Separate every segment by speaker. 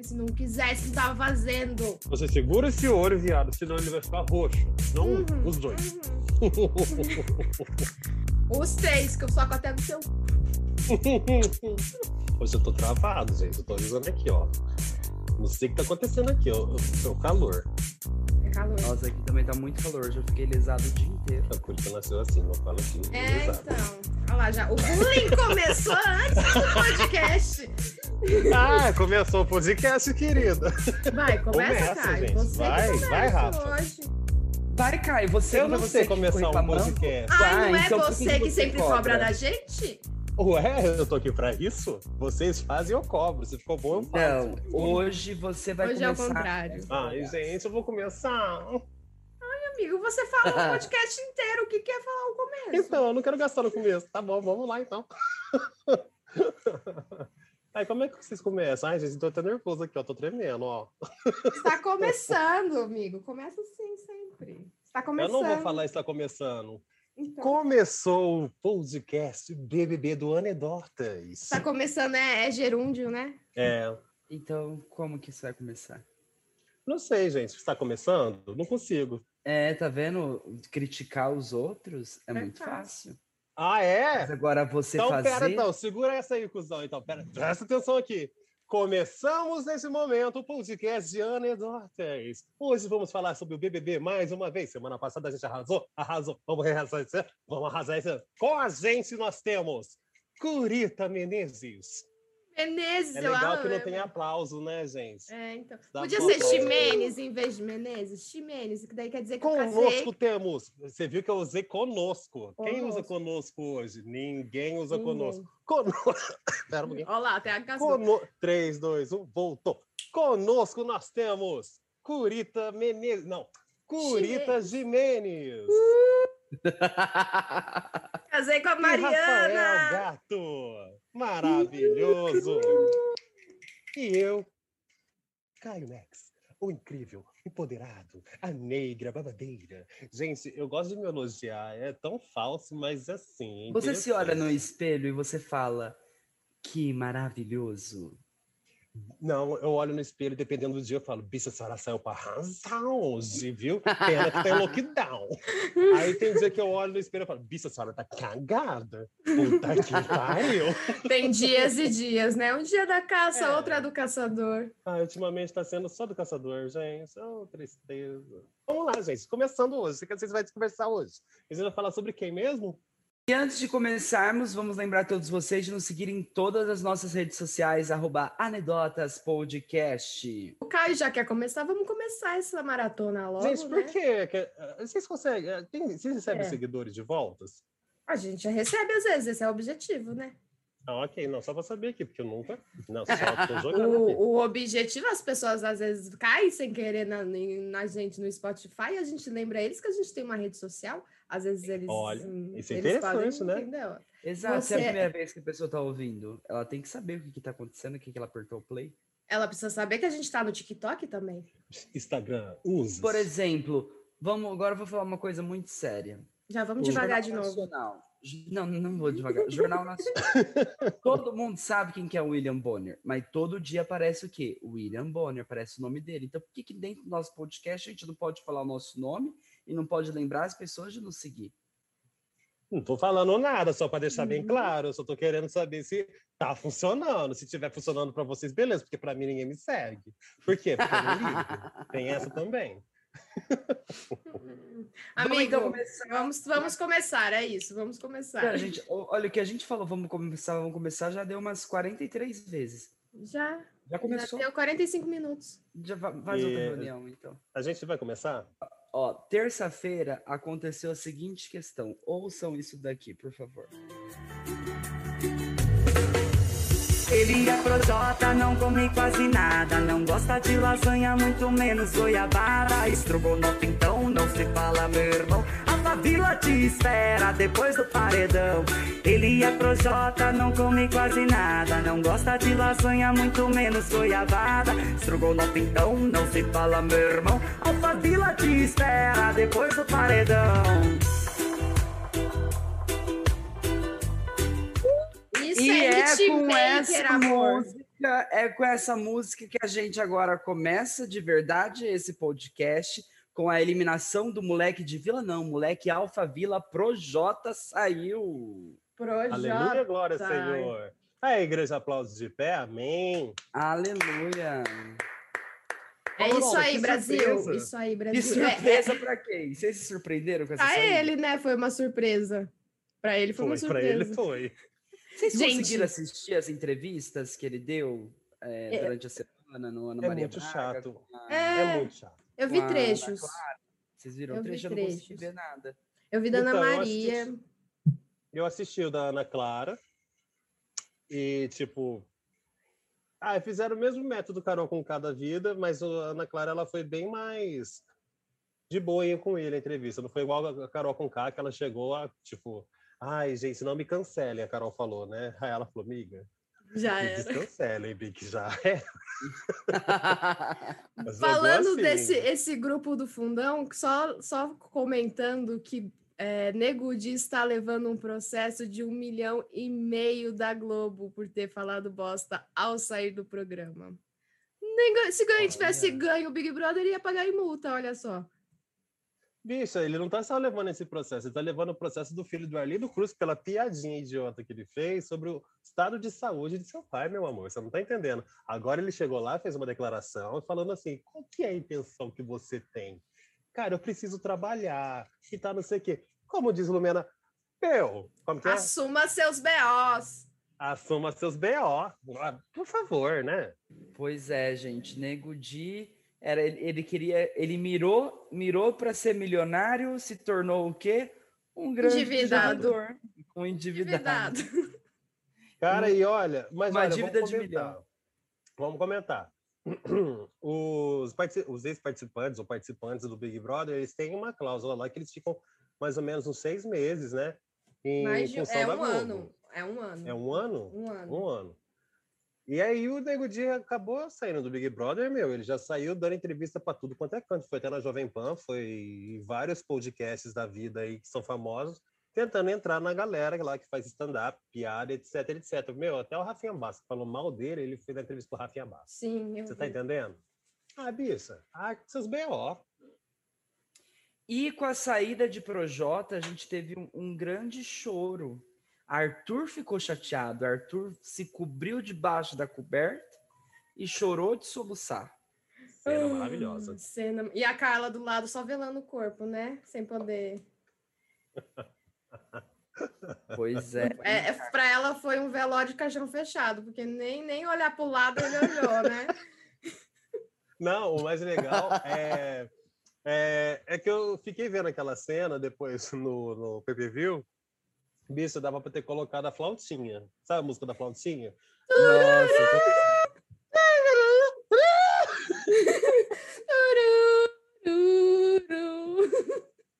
Speaker 1: Se não quisesse, tava fazendo.
Speaker 2: Você segura esse olho, viado, senão ele vai ficar roxo. Não
Speaker 1: Uhum,
Speaker 2: os dois.
Speaker 1: Os seis, que eu soco até no seu.
Speaker 2: Hoje eu tô travado, gente. Eu tô avisando aqui, ó. Não sei o que tá acontecendo aqui, ó. O o calor.
Speaker 1: É calor.
Speaker 3: Nossa, aqui também tá muito calor. Hoje eu fiquei lisado o dia inteiro.
Speaker 2: A Curitiba nasceu assim, não fala assim.
Speaker 1: É,
Speaker 2: exato.
Speaker 1: então. Olha lá, já. O bullying começou antes do podcast.
Speaker 2: Ah, começou o podcast, querida.
Speaker 1: Vai, começa,
Speaker 2: Começa,
Speaker 1: Caio.
Speaker 2: gente.
Speaker 1: Você
Speaker 2: Vai,
Speaker 1: começa
Speaker 2: vai, Rafa.
Speaker 1: hoje.
Speaker 3: Vai, Caio, você
Speaker 2: Eu não
Speaker 3: você
Speaker 2: sei começar um podcast.
Speaker 1: Ai, não é
Speaker 3: então
Speaker 1: você
Speaker 3: que
Speaker 1: que
Speaker 3: você
Speaker 1: sempre
Speaker 3: cobra?
Speaker 1: cobra da gente?
Speaker 2: Ué, eu tô aqui pra isso? Vocês fazem, eu cobro. Se ficou bom, eu faço.
Speaker 3: Não, hoje você vai
Speaker 1: Hoje é o
Speaker 3: começar.
Speaker 1: contrário.
Speaker 2: Ai, gente, eu vou começar.
Speaker 1: Amigo, você fala o podcast inteiro. O que quer falar o começo?
Speaker 2: Então, eu não quero gastar no começo. Tá bom, vamos lá então. Aí, como é que vocês começam? Ai, gente, tô até nervoso aqui, ó. Tô tremendo, ó.
Speaker 1: Está começando, amigo. Começa assim sempre. Está
Speaker 2: Eu
Speaker 1: começando.
Speaker 2: não vou falar está começando.
Speaker 1: Então,
Speaker 2: Começou o podcast BBB do Anedotas.
Speaker 1: Está começando, é, é gerúndio, né?
Speaker 2: É,
Speaker 3: Então, como que isso vai começar?
Speaker 2: não sei, gente. Está começando? Não consigo.
Speaker 3: É, tá vendo? Criticar os outros é,
Speaker 1: É
Speaker 3: muito
Speaker 1: fácil.
Speaker 3: fácil.
Speaker 2: Ah, é?
Speaker 3: Mas agora você
Speaker 2: Então,
Speaker 3: fazer.
Speaker 2: pera, então. Segura essa aí, cuzão. Então, pera. Presta atenção aqui. Começamos nesse momento o podcast de anedotas. Hoje vamos falar sobre o BBB mais uma vez. Semana passada a gente arrasou, arrasou. Vamos arrasar isso? Vamos arrasar isso. Com a gente nós temos Curita Menezes.
Speaker 1: Menezes,
Speaker 2: É
Speaker 1: eu
Speaker 2: legal
Speaker 1: amo.
Speaker 2: que não tem aplauso, né, gente?
Speaker 1: É, então.
Speaker 2: Dá
Speaker 1: Podia ser. Ximenes em vez de Menezes? Ximenes, que daí quer dizer que eu casei.
Speaker 2: Conosco temos. Você viu que eu usei conosco. Quem usa
Speaker 1: Conosco.
Speaker 2: conosco hoje? Ninguém usa
Speaker 1: Ninguém.
Speaker 2: conosco. Conosco. Pera um pouquinho.
Speaker 1: Olha lá, tem a casou.
Speaker 2: Cono... 3, 2, 1, voltou. Conosco nós temos Curita Menezes. Não, Curita Jimenez.
Speaker 1: Casei com a
Speaker 2: E Rafael
Speaker 1: Mariana.
Speaker 2: Gato. Maravilhoso. E eu, Caio Max, o incrível, empoderado, a negra, babadeira. Gente, eu gosto de me elogiar. É tão falso, mas assim. é
Speaker 3: Você se olha no espelho e você fala: Que maravilhoso.
Speaker 2: Não, eu olho no espelho, dependendo do dia, eu falo, bicha, a senhora saiu pra arrasar hoje, viu? Pena que tem lockdown. Aí tem dia que eu olho no espelho e falo, bicha, a senhora tá cagada. Puta que pariu.
Speaker 1: Tem dias e dias, né? Um dia da caça,
Speaker 2: É.
Speaker 1: outro é do caçador.
Speaker 2: Ah, ultimamente tá sendo só do caçador, gente. Oh, tristeza. Vamos lá, gente. Começando hoje. O que vocês vão conversar hoje? Vocês vão falar sobre quem mesmo?
Speaker 3: E antes de começarmos, vamos lembrar todos vocês de nos seguir em todas as nossas redes sociais, arroba Anedotas Podcast.
Speaker 1: O Caio já quer começar, vamos começar essa maratona logo,
Speaker 2: gente, por
Speaker 1: né?
Speaker 2: quê? Que- eh, Vocês conseguem... eh, Tem, vocês recebem
Speaker 1: É.
Speaker 2: seguidores de voltas?
Speaker 1: A gente já recebe às vezes, esse é o objetivo, né?
Speaker 2: Ah, ok. Não, só pra saber aqui, porque eu nunca... Não, só tô jogando aqui.
Speaker 1: O, o objetivo, as pessoas às vezes caem sem querer na, em- na gente no Spotify, a gente lembra eles que a gente tem uma rede social, às vezes eles.
Speaker 2: Olha,
Speaker 1: hum,
Speaker 2: isso é
Speaker 1: eles
Speaker 2: interessante, né?
Speaker 1: Entendeu?
Speaker 3: Exato, se é a
Speaker 1: Você-
Speaker 3: primeira vez que a pessoa tá ouvindo, ela tem que saber o que, que tá acontecendo, o que, que ela apertou o play.
Speaker 1: Ela precisa saber que a gente tá no TikTok também.
Speaker 2: Instagram, usa.
Speaker 3: Por exemplo, vamos, agora eu vou falar uma coisa muito séria.
Speaker 1: Já vamos
Speaker 2: O
Speaker 1: devagar de novo.
Speaker 3: Nacional. Não, não vou devagar. Jornal Nacional. todo mundo sabe quem que é o William Bonner, mas todo dia aparece o quê? William Bonner, aparece o nome dele. Então, por que, que dentro do nosso podcast a gente não pode falar o nosso nome e não pode lembrar as pessoas de nos seguir?
Speaker 2: Não tô falando nada, só para deixar bem
Speaker 1: Uhum.
Speaker 2: claro. Eu só tô querendo saber se tá funcionando. Se estiver funcionando para vocês, beleza, porque para mim ninguém me segue. Por quê? Porque eu não ligo. Tem essa também.
Speaker 3: Vamos
Speaker 1: Amigo,
Speaker 3: então começar.
Speaker 1: vamos, vamos começar, é isso, vamos começar.
Speaker 3: Gente, olha, o que a gente falou, vamos começar, vamos começar, já deu umas 43 vezes.
Speaker 1: Já,
Speaker 3: Já
Speaker 1: já
Speaker 3: começou?
Speaker 1: deu 45 minutos.
Speaker 3: Já va- faz outra
Speaker 2: E-
Speaker 3: reunião, então.
Speaker 2: A gente vai começar?
Speaker 3: Ó, terça-feira aconteceu a seguinte questão. Ouçam isso daqui, por favor.
Speaker 4: Ele é projota, não come quase nada. Não gosta de lasanha, muito menos goiabada. Estrogonofe, então, não se fala, meu irmão. A favila te espera depois do paredão. Ele é projota, não come quase nada. Não gosta de lasanha, muito menos goiabada. Estrogonofe, então, não se fala, meu irmão. A favila te espera depois do paredão.
Speaker 1: Isso
Speaker 3: e
Speaker 1: é,
Speaker 3: é com essa
Speaker 1: amor.
Speaker 3: música, é com essa música que a gente agora começa de verdade esse podcast com a eliminação do moleque de Vila, não, moleque Alfa Vila Projota saiu.
Speaker 1: Projota.
Speaker 2: Aleluia, glória, Senhor. A igreja aplausos de pé, amém.
Speaker 3: Aleluia.
Speaker 1: É isso aí,
Speaker 2: que
Speaker 1: Brasil.
Speaker 2: surpresa.
Speaker 1: Isso aí,
Speaker 3: Que
Speaker 1: Brasil. É,
Speaker 3: surpresa pra quem? Vocês se surpreenderam com essa
Speaker 1: Pra
Speaker 3: saída?
Speaker 1: ele, né? Foi uma surpresa. Pra ele foi,
Speaker 2: Foi,
Speaker 1: uma
Speaker 2: pra
Speaker 1: surpresa.
Speaker 2: ele foi.
Speaker 3: Vocês
Speaker 1: Gente.
Speaker 3: conseguiram assistir as entrevistas que ele deu é,
Speaker 1: É.
Speaker 3: durante a semana no Ana
Speaker 2: É
Speaker 3: Maria
Speaker 2: muito
Speaker 3: Braga,
Speaker 2: chato.
Speaker 3: a-
Speaker 1: É.
Speaker 2: É muito chato.
Speaker 1: Eu vi
Speaker 3: Ana
Speaker 1: trechos.
Speaker 3: Clara? Vocês viram
Speaker 1: Eu
Speaker 3: o
Speaker 1: vi
Speaker 3: trecho? Eu não consegui
Speaker 1: trechos.
Speaker 3: ver nada.
Speaker 1: Eu vi da Ana
Speaker 2: Então, eu
Speaker 1: Maria.
Speaker 2: assisti- Eu assisti o da Ana Clara e, tipo, ah, fizeram o mesmo método Carol com cada vida, mas a Ana Clara ela foi bem mais de boinha com ele a entrevista. Não foi igual a Carol com K, que ela chegou a, tipo, ai, gente, não me cancelem, a Carol falou, né? Aí ela falou, amiga,
Speaker 1: Já era.
Speaker 2: descancelem, Bic, já é. Mas jogou
Speaker 1: Falando
Speaker 2: assim.
Speaker 1: desse esse grupo do fundão, só, só comentando que é, Nego Di está levando um processo de um milhão e meio da Globo por ter falado bosta ao sair do programa. Nem se ganho tivesse ganho o Big Brother, ia pagar em multa, olha só.
Speaker 2: Bicho, ele não tá só levando esse processo, ele tá levando o processo do filho do Arlindo Cruz pela piadinha idiota que ele fez sobre o estado de saúde de seu pai, meu amor. Você não tá entendendo. Agora ele chegou lá, fez uma declaração falando assim: qual que é a intenção que você tem? Cara, eu preciso trabalhar e tá não sei o quê. Como diz Lumena, meu, como que é?
Speaker 1: Assuma seus BOs.
Speaker 2: Assuma seus BO. Por favor, né?
Speaker 3: Pois é, gente. Nego Di era ele, ele queria, ele mirou, mirou para ser milionário, se tornou o quê? Um grande
Speaker 1: Endividado.
Speaker 3: jogador, um endividado.
Speaker 1: Endividado.
Speaker 2: Cara, e olha, mas
Speaker 3: Uma
Speaker 2: olha,
Speaker 3: dívida
Speaker 2: vamos
Speaker 3: de
Speaker 2: comentar.
Speaker 3: milhão.
Speaker 2: Vamos comentar. Os, os ex-participantes ou participantes do Big Brother, eles têm uma cláusula lá que eles ficam mais ou menos uns seis meses, né? Em
Speaker 1: Mas de-
Speaker 2: função
Speaker 1: é
Speaker 2: da
Speaker 1: um
Speaker 2: Globo.
Speaker 1: ano. É um ano.
Speaker 2: É um ano?
Speaker 1: Um ano.
Speaker 2: Um ano. E aí o Nego Di acabou saindo do Big Brother, meu, ele já saiu dando entrevista para tudo quanto é canto. Foi até na Jovem Pan, foi em vários podcasts da vida aí que são famosos, tentando entrar na galera lá que faz stand-up, piada, etc, etc. Meu, até o Rafinha Bastos falou mal dele, ele fez a entrevista pro Rafinha Bastos.
Speaker 1: Sim, eu
Speaker 2: Você tá
Speaker 1: vi.
Speaker 2: entendendo? Ah, Bissa, ah, seus B.O.
Speaker 3: E com a saída de Projota, a gente teve um, um grande choro. Arthur ficou chateado. Arthur se cobriu debaixo da coberta e chorou de soluçar.
Speaker 2: Cena
Speaker 1: Ah,
Speaker 2: maravilhosa.
Speaker 1: cena- E a Carla do lado só velando o corpo, né? Sem poder.
Speaker 3: Pois é.
Speaker 1: É, é, pra ela foi um velório de caixão fechado, porque nem, nem olhar pro lado ele olhou, né?
Speaker 2: Não, o mais legal é, é, é que eu fiquei vendo aquela cena depois no, no PPV. Bicho, dava pra ter colocado a flautinha. Sabe a música da flautinha?
Speaker 3: Nossa.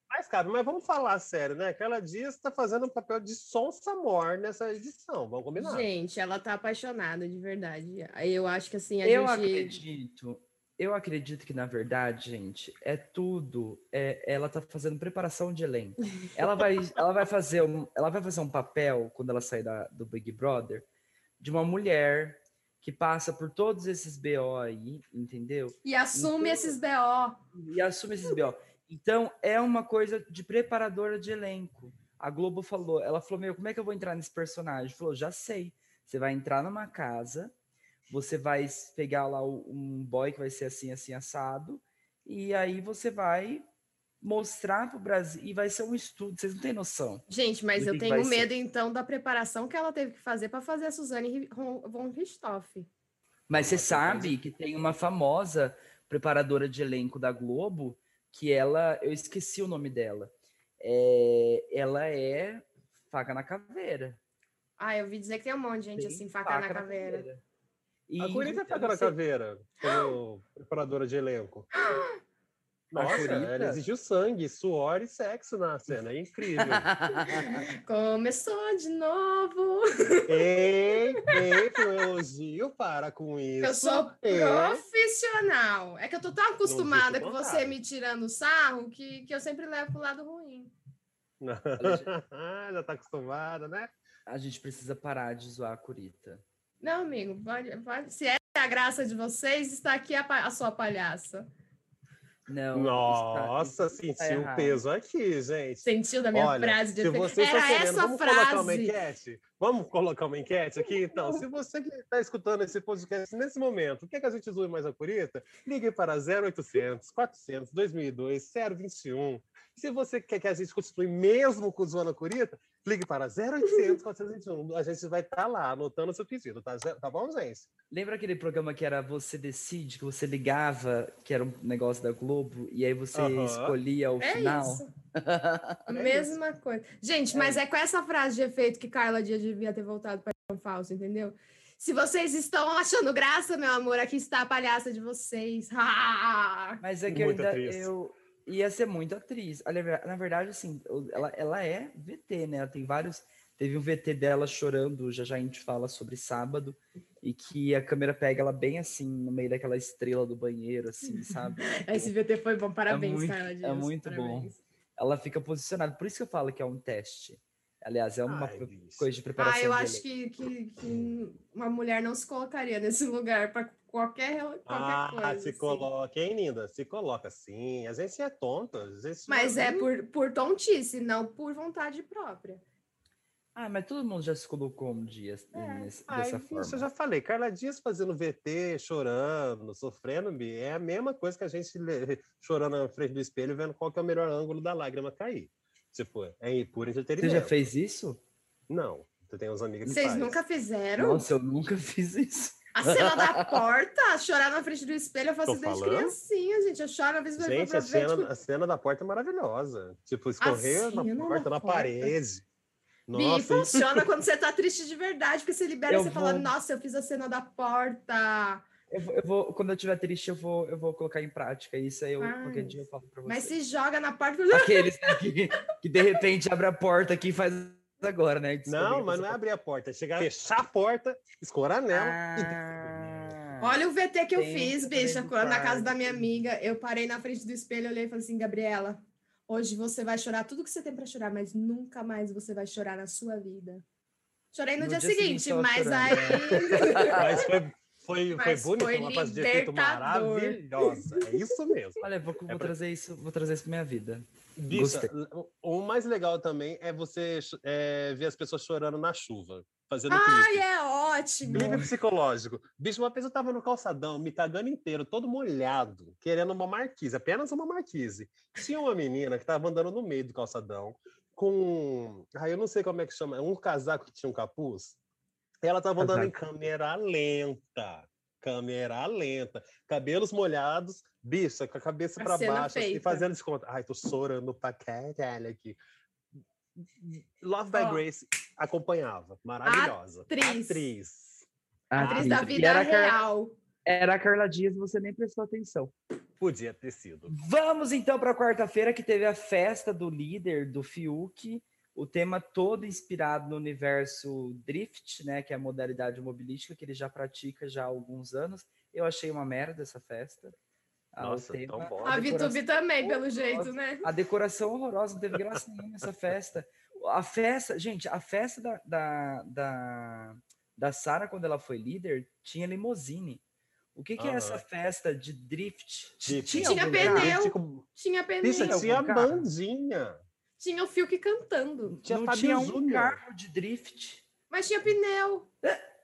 Speaker 2: Mas, cara, mas vamos falar sério, né? Aquela Dias tá fazendo um papel de sonsa mor nessa edição, vamos combinar.
Speaker 1: Gente, ela tá apaixonada de verdade. Aí Eu acho que assim, a
Speaker 3: eu
Speaker 1: gente.
Speaker 3: acredito. Eu acredito que, na verdade, gente, é tudo. é- ela tá fazendo preparação de elenco. Ela vai, ela vai fazer um, ela vai fazer um papel quando ela sair da- do Big Brother de uma mulher que passa por todos esses BO aí, entendeu?
Speaker 1: E assume
Speaker 3: Então-
Speaker 1: esses BO.
Speaker 3: e assume esses BO. Então, é uma coisa de preparadora de elenco. A Globo falou, ela falou, meu, como é que eu vou entrar nesse personagem? Falou, já sei. Você vai entrar numa casa, você vai pegar lá um boy que vai ser assim, assim, assado, e aí você vai mostrar pro Brasil, e vai ser um estudo, vocês não têm noção.
Speaker 1: Gente, mas eu tenho
Speaker 3: vai ser.
Speaker 1: medo, então, da preparação que ela teve que fazer para fazer a Suzane von Richthofen.
Speaker 3: Mas você sabe que tem uma famosa preparadora de elenco da Globo, que ela, eu esqueci o nome dela. É, ela é faca na caveira.
Speaker 1: Ah, eu ouvi dizer que tem um monte de gente
Speaker 3: Tem
Speaker 1: assim, faca, na caveira.
Speaker 3: E
Speaker 2: A Curita tá
Speaker 3: sei-
Speaker 2: caveira, como preparadora de elenco. Nossa,
Speaker 3: Curita?
Speaker 2: ela exigiu sangue, suor e sexo na cena, é incrível.
Speaker 1: Começou de novo.
Speaker 2: ei, ei, um elogio, para com isso.
Speaker 1: Eu sou profissional. É que eu tô tão acostumada com você me tirando sarro que, que eu sempre levo pro lado ruim.
Speaker 2: Já tá acostumada, né?
Speaker 3: A gente precisa parar de zoar a Curita.
Speaker 1: Não, amigo, pode, pode- se é a graça de vocês, está aqui a, a sua palhaça.
Speaker 3: Não.
Speaker 2: Nossa,
Speaker 3: está- está
Speaker 2: sentiu o
Speaker 3: errado.
Speaker 2: peso aqui, gente.
Speaker 1: Sentiu da minha
Speaker 2: Olha,
Speaker 1: frase de
Speaker 2: se você está
Speaker 1: Era
Speaker 2: querendo,
Speaker 1: essa
Speaker 2: vamos colocar uma
Speaker 1: frase.
Speaker 2: enquete? Vamos colocar uma enquete aqui, então. Se você que está escutando esse podcast nesse momento, quer que a gente zoe mais a Curita? Ligue para 0800 400 2002 021. Se você quer que a gente continue mesmo com zoando a Curita, ligue para 0800 421. A gente vai estar lá anotando o seu pedido, tá, tá bom, gente?
Speaker 3: Lembra aquele programa que era Você Decide, que você ligava, que era um negócio da Globo, e aí você escolhia o
Speaker 1: É
Speaker 3: final?
Speaker 1: isso.
Speaker 2: É
Speaker 1: Mesma coisa. Gente, mas é com essa frase de efeito que Carla Dias devia ter voltado para João Falso, entendeu? Se vocês estão achando graça, meu amor, aqui está a palhaça de vocês. Ah!
Speaker 3: Mas é que eu
Speaker 2: Muito
Speaker 3: ainda
Speaker 2: atriz.
Speaker 3: eu ia ser muito atriz. Na verdade, assim, ela, ela é VT, né? Ela tem vários. Teve um VT dela chorando, já já a gente fala sobre sábado, e que a câmera pega ela bem assim, no meio daquela estrela do banheiro, assim, sabe?
Speaker 1: Esse VT foi bom. Parabéns,
Speaker 3: muito-
Speaker 1: Carla
Speaker 3: é muito bom. Ela fica posicionada. Por isso que eu falo que é um teste. Aliás, é uma
Speaker 2: Ai,
Speaker 3: coisa de preparação.
Speaker 1: Ah, eu acho que, que, que uma mulher não se colocaria nesse lugar para qualquer, qualquer
Speaker 2: Ah,
Speaker 1: coisa.
Speaker 2: se
Speaker 1: assim.
Speaker 2: coloca, hein, linda? Se coloca sim. A gente é tonta. A gente
Speaker 1: Mas
Speaker 2: não-
Speaker 1: é por, por tontice, não por vontade própria.
Speaker 3: Ah, mas todo mundo já se colocou um dia
Speaker 1: É.
Speaker 3: nesse-
Speaker 2: Ai,
Speaker 3: dessa forma.
Speaker 2: eu já falei, Carla Dias fazendo VT, chorando, sofrendo, Bi, é a mesma coisa que a gente chorando na frente do espelho, vendo qual que é o melhor ângulo da lágrima cair. Tipo, é puro
Speaker 3: Você
Speaker 2: entretenimento.
Speaker 3: já fez isso?
Speaker 2: Não, você tem uns amigos que
Speaker 1: Vocês
Speaker 2: faz.
Speaker 1: nunca fizeram?
Speaker 3: Nossa, eu nunca fiz isso.
Speaker 1: A cena da porta, chorar na frente do espelho, eu faço
Speaker 2: Tô
Speaker 1: isso desde
Speaker 2: falando?
Speaker 1: criancinha, gente. Eu choro, às vezes eu vou
Speaker 2: Gente,
Speaker 1: pra
Speaker 2: a
Speaker 1: ver,
Speaker 2: cena,
Speaker 1: tipo,
Speaker 2: a cena da porta é maravilhosa. Tipo, escorrer na
Speaker 1: cena da
Speaker 2: porta, na
Speaker 1: porta.
Speaker 2: parede.
Speaker 1: Bi,
Speaker 2: Nossa, isso-
Speaker 1: funciona quando você tá triste de verdade, porque você libera e você fala,
Speaker 3: vou-
Speaker 1: nossa, eu fiz a cena da porta.
Speaker 3: Eu vou, eu vou- quando eu estiver triste, eu vou, eu vou colocar em prática isso aí. Eu,
Speaker 1: Ai,
Speaker 3: qualquer dia eu falo pra você.
Speaker 1: Mas se joga na porta.
Speaker 3: Aqueles né, que, que de repente abre a porta aqui e faz agora, né?
Speaker 2: Não,
Speaker 3: que
Speaker 2: mas não é
Speaker 3: tá-
Speaker 2: abrir a porta, é chegar, fechar a porta, escorar nela e
Speaker 3: Ah,
Speaker 1: Olha o VT que eu
Speaker 3: Tem
Speaker 1: fiz, bicha, quando na casa da minha amiga. Eu parei na frente do espelho, olhei e falei assim, Gabriela, hoje você vai chorar tudo que você tem pra chorar, mas nunca mais você vai chorar na sua vida. Chorei no,
Speaker 3: No
Speaker 1: dia,
Speaker 3: dia seguinte,
Speaker 1: mas
Speaker 3: chorando,
Speaker 1: aí.
Speaker 2: Mas foi, foi, foi
Speaker 1: Mas
Speaker 2: bonito,
Speaker 1: foi
Speaker 2: uma fase de efeito maravilhosa. É isso mesmo.
Speaker 3: Olha, vou, vou
Speaker 2: pra-
Speaker 3: trazer isso, vou trazer isso pra minha vida.
Speaker 2: Bicha, o mais legal também é você é, ver as pessoas chorando na chuva, fazendo
Speaker 1: Ai,
Speaker 2: clipe.
Speaker 1: é ótimo!
Speaker 2: Clipe psicológico. Bicho, uma vez eu tava no calçadão, me cagando inteiro, todo molhado, querendo uma marquise, apenas uma marquise. Tinha uma menina que tava andando no meio do calçadão com. Ai, eu não sei como é que chama, um casaco que tinha um capuz. Ela tava andando em câmera lenta. Câmera lenta. Cabelos molhados, bicha, com a cabeça
Speaker 1: A
Speaker 2: pra baixo, assim,
Speaker 1: feita.
Speaker 2: fazendo desconto. Ai, tô chorando pra caralho aqui. Love by
Speaker 1: Ó.
Speaker 2: Grace acompanhava. Maravilhosa.
Speaker 1: Atriz.
Speaker 2: Atriz.
Speaker 1: Atriz da
Speaker 3: e
Speaker 1: vida
Speaker 3: era Car-
Speaker 1: real.
Speaker 3: Era a Carla Dias, você nem prestou atenção.
Speaker 2: Podia ter sido.
Speaker 3: Vamos então para quarta-feira, que teve a festa do líder do Fiuk. O tema todo inspirado no universo Drift, né? Que é a modalidade mobilística que ele já pratica já há alguns anos. Eu achei uma merda essa festa.
Speaker 2: Nossa,
Speaker 3: tema-
Speaker 2: tão bom.
Speaker 1: A Vitube também, pelo
Speaker 3: horrorosa.
Speaker 1: jeito, né?
Speaker 3: A decoração horrorosa, não teve graça nenhuma essa festa. A festa, gente, a festa da, da, da, da Sara, quando ela foi líder, tinha limousine. O que, que é essa festa de drift?
Speaker 2: Drift.
Speaker 3: Tinha,
Speaker 1: Tinha pneu.
Speaker 3: carro?
Speaker 2: Tipo,
Speaker 1: Tinha pneu,
Speaker 3: algum
Speaker 2: tinha bandinha.
Speaker 1: tinha o Fiuk cantando,
Speaker 2: Tinha
Speaker 3: não tinha um
Speaker 2: Júnior.
Speaker 3: carro de drift.
Speaker 1: mas tinha pneu.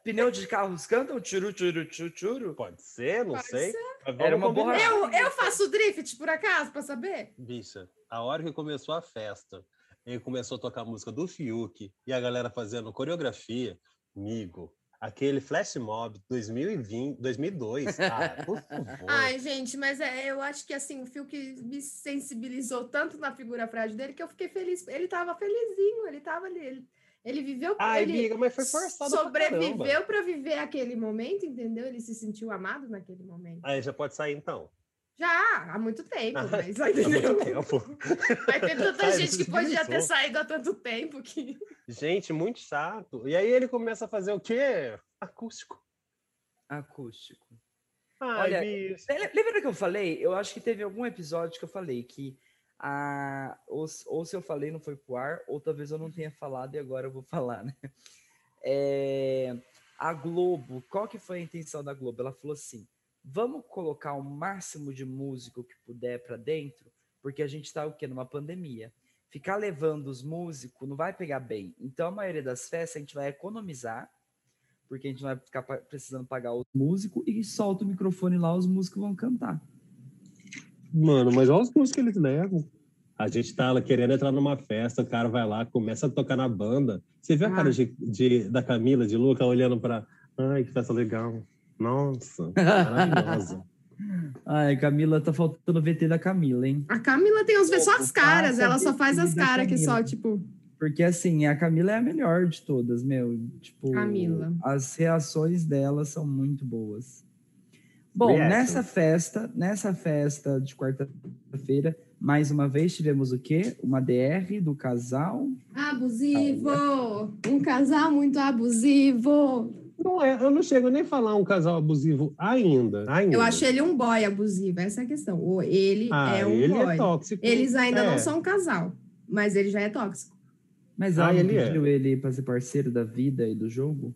Speaker 3: Pneu de carros cantam tchuru, tchuru, tchuru, tchuru.
Speaker 2: Pode ser, não
Speaker 1: Pode
Speaker 2: sei.
Speaker 1: ser.
Speaker 2: Mas
Speaker 3: Era
Speaker 2: vamos
Speaker 3: uma
Speaker 2: combinar.
Speaker 3: borracha.
Speaker 1: Eu, eu faço drift, por acaso, pra saber?
Speaker 2: Bicha, a hora que começou a festa, ele começou a tocar a música do Fiuk e a galera fazendo coreografia, amigo, aquele flash mob 2020, 2002, cara, por favor.
Speaker 1: Ai, gente, mas é, eu acho que assim, o Fiuk me sensibilizou tanto na figura frágil dele que eu fiquei feliz. Ele tava felizinho, ele tava ali. Ele, ele viveu.
Speaker 2: Ai,
Speaker 1: ele
Speaker 2: amiga, mas foi forçado
Speaker 1: sobreviveu para viver aquele momento, entendeu? Ele se sentiu amado naquele momento.
Speaker 2: Aí já pode sair então.
Speaker 1: Já, há muito tempo,
Speaker 2: Ah,
Speaker 1: mas
Speaker 2: Há
Speaker 1: entendeu?
Speaker 2: muito tempo.
Speaker 1: Vai ter tanta
Speaker 2: Ai,
Speaker 1: gente que podia ter
Speaker 2: sensibilizou.
Speaker 1: saído há tanto tempo que.
Speaker 2: Gente, muito chato. E aí ele começa a fazer o quê? Acústico.
Speaker 3: Acústico.
Speaker 2: Ai,
Speaker 3: Olha,
Speaker 2: bicho.
Speaker 3: Le- Lembra que eu falei? Eu acho que teve algum episódio que eu falei que a, ou, ou se eu falei não foi pro ar, ou talvez eu não tenha falado e agora eu vou falar, né? É, A Globo, qual que foi a intenção da Globo? Ela falou assim: vamos colocar o máximo de músico que puder para dentro, porque a gente está o quê? Numa pandemia. Ficar levando os músicos não vai pegar bem. Então, a maioria das festas a gente vai economizar, porque a gente não vai ficar precisando pagar os músicos e solta o microfone lá, os músicos vão cantar.
Speaker 2: Mano, mas olha os músicos que eles levam. A gente tá querendo entrar numa festa, o cara vai lá, começa a tocar na banda. Você viu a cara ah. de, de, da Camila, de Luca, olhando para. Ai, que festa legal. Nossa, maravilhosa.
Speaker 3: Ai, Camila, tá faltando o VT da Camila, hein?
Speaker 1: A Camila tem os só as caras, ela só faz as caras que só, tipo.
Speaker 3: Porque assim, a Camila é a melhor de todas, meu. Tipo,
Speaker 1: Camila.
Speaker 3: as reações dela são muito boas. Bom, Reaction. nessa festa, nessa festa de quarta-feira, mais uma vez tivemos o quê? Uma DR do casal.
Speaker 1: Abusivo! Um casal muito abusivo.
Speaker 2: Não é, eu não chego nem a falar um casal abusivo ainda, ainda.
Speaker 1: Eu achei ele um boy abusivo, essa é a questão. Ou ele ah, é um
Speaker 2: ele
Speaker 1: é boy.
Speaker 2: É tóxico.
Speaker 1: Eles ainda é. não são um casal, mas ele já é tóxico.
Speaker 3: Mas ah, ele pediu é. ele para ser parceiro da vida e do jogo?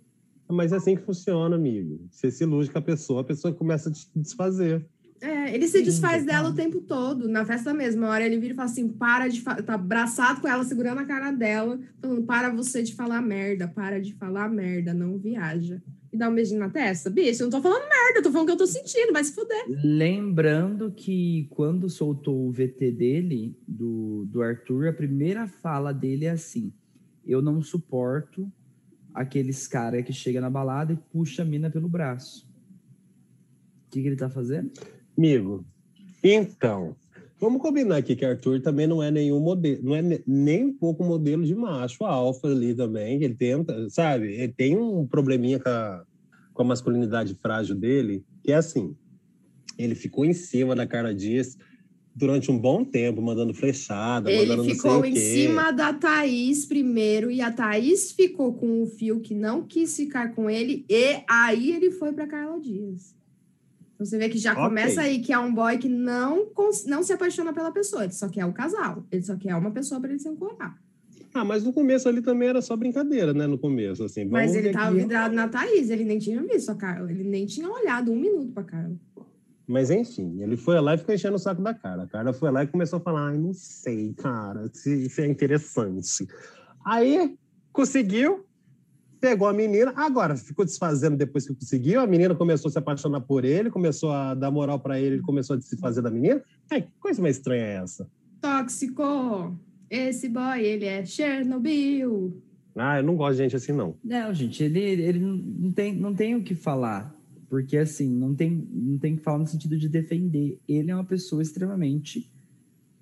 Speaker 2: Mas é assim que funciona, amigo. Você se ilude com a pessoa, a pessoa começa a te desfazer.
Speaker 1: É, ele se desfaz dela o tempo todo, na festa mesmo. Uma hora ele vira e fala assim: para de falar. Tá abraçado com ela, segurando a cara dela, falando: para você de falar merda, para de falar merda, não viaja. E dá um beijinho na testa. Bicho, eu não tô falando merda, eu tô falando o que eu tô sentindo, vai se fuder.
Speaker 3: Lembrando que quando soltou o VT dele, do, do Arthur, a primeira fala dele é assim: eu não suporto aqueles caras que chega na balada e puxa a mina pelo braço. O que, que ele tá fazendo?
Speaker 2: Amigo, então, vamos combinar aqui que Arthur também não é nenhum modelo, não é nem um pouco modelo de macho alfa ali também. Ele tenta, sabe? Ele tem um probleminha com a, com a masculinidade frágil dele, que é assim: ele ficou em cima da Carla Dias durante um bom tempo, mandando flechada,
Speaker 1: ele
Speaker 2: mandando
Speaker 1: ficou em cima da Thaís primeiro, e a Thaís ficou com o Fio que não quis ficar com ele, e aí ele foi para Carla Dias. Então você vê que já okay. começa aí que é um boy que não, não se apaixona pela pessoa, ele só quer o casal, ele só quer uma pessoa para ele se ancorar.
Speaker 2: Ah, mas no começo ali também era só brincadeira, né? No começo, assim.
Speaker 1: mas ele tava aqui... vidrado na Thaís, ele nem tinha visto a Carla, ele nem tinha olhado um minuto pra Carla.
Speaker 2: Mas enfim, ele foi lá e ficou enchendo o saco da cara. A cara foi lá e começou a falar: ai, não sei, cara, se isso é interessante. Aí conseguiu, pegou a menina, agora ficou desfazendo depois que conseguiu, a menina começou a se apaixonar por ele, começou a dar moral para ele, ele começou a se fazer da menina. Ai, que coisa mais estranha é essa?
Speaker 1: Tóxico! Esse boy, ele é Chernobyl.
Speaker 2: Ah, eu não gosto de gente assim, não.
Speaker 3: Não, gente, ele, ele não, tem, não tem o que falar. Porque, assim, não tem, não tem que falar no sentido de defender. Ele é uma pessoa extremamente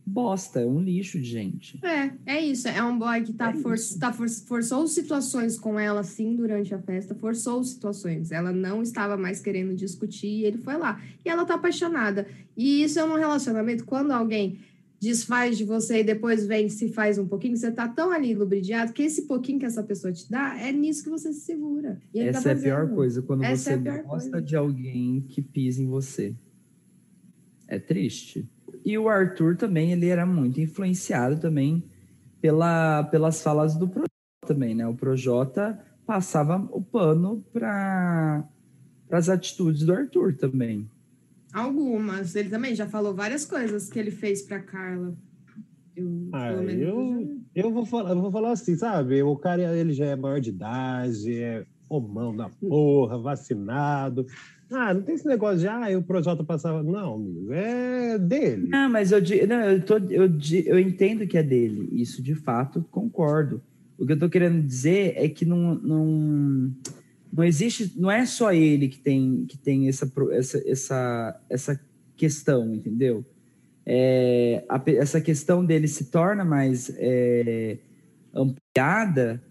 Speaker 3: bosta, é um lixo de gente.
Speaker 1: É, é isso. É um boy que tá, é for, tá for, forçou situações com ela, sim, durante a festa, forçou situações. Ela não estava mais querendo discutir e ele foi lá. E ela tá apaixonada. E isso é um relacionamento, quando alguém desfaz de você e depois vem e se faz um pouquinho, você tá tão ali lubridiado que esse pouquinho que essa pessoa te dá, é nisso que você se segura.
Speaker 3: Essa tá é a pior coisa, quando essa você é gosta coisa. de alguém que pisa em você. É triste. E o Arthur também, ele era muito influenciado também pela, pelas falas do Projota também, né? O Projota passava o pano para as atitudes do Arthur também.
Speaker 1: Algumas. Ele também já falou várias coisas que ele fez para Carla.
Speaker 2: Eu, ah, eu, eu, vou falar, eu vou falar assim, sabe? O cara ele já é maior de idade, é homão da porra, vacinado. Ah, não tem esse negócio de, ah, o Projota passava. Não, amigo, é dele.
Speaker 3: Não, mas eu, não, eu, tô, eu, eu entendo que é dele. Isso, de fato, concordo. O que eu tô querendo dizer é que não, não, não existe, não é só ele que tem, que tem essa, essa, essa, essa questão, entendeu? É, a, essa questão dele se torna mais é, ampliada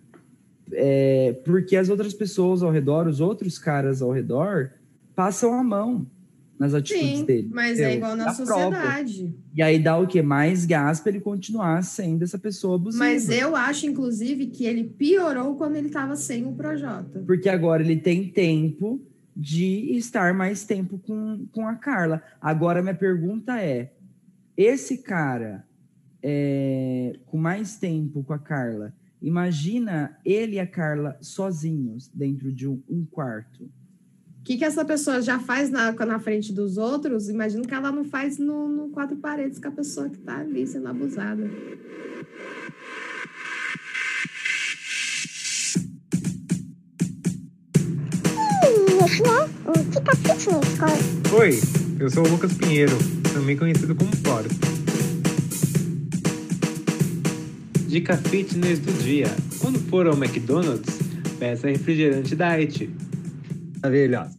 Speaker 3: é, porque as outras pessoas ao redor, os outros caras ao redor, passam a mão nas atitudes
Speaker 1: Sim,
Speaker 3: dele.
Speaker 1: Mas é igual na sociedade. Prova.
Speaker 3: E aí dá o que? Mais gás para ele continuar sendo essa pessoa abusiva.
Speaker 1: Mas eu acho, inclusive, que ele piorou quando ele estava sem o Projota.
Speaker 3: Porque agora ele tem tempo de estar mais tempo com, com a Carla. Agora, minha pergunta é: esse cara é, com mais tempo com a Carla Imagina ele e a Carla sozinhos dentro de um, um quarto.
Speaker 1: O que, que essa pessoa já faz na, na frente dos outros? Imagino que ela não faz no, no quatro paredes com a pessoa que está ali sendo abusada.
Speaker 5: Oi, eu sou o Lucas Pinheiro, também conhecido como Forte. Dica Fitness do dia. Quando for ao McDonald's, peça refrigerante diet.
Speaker 2: Maravilhoso.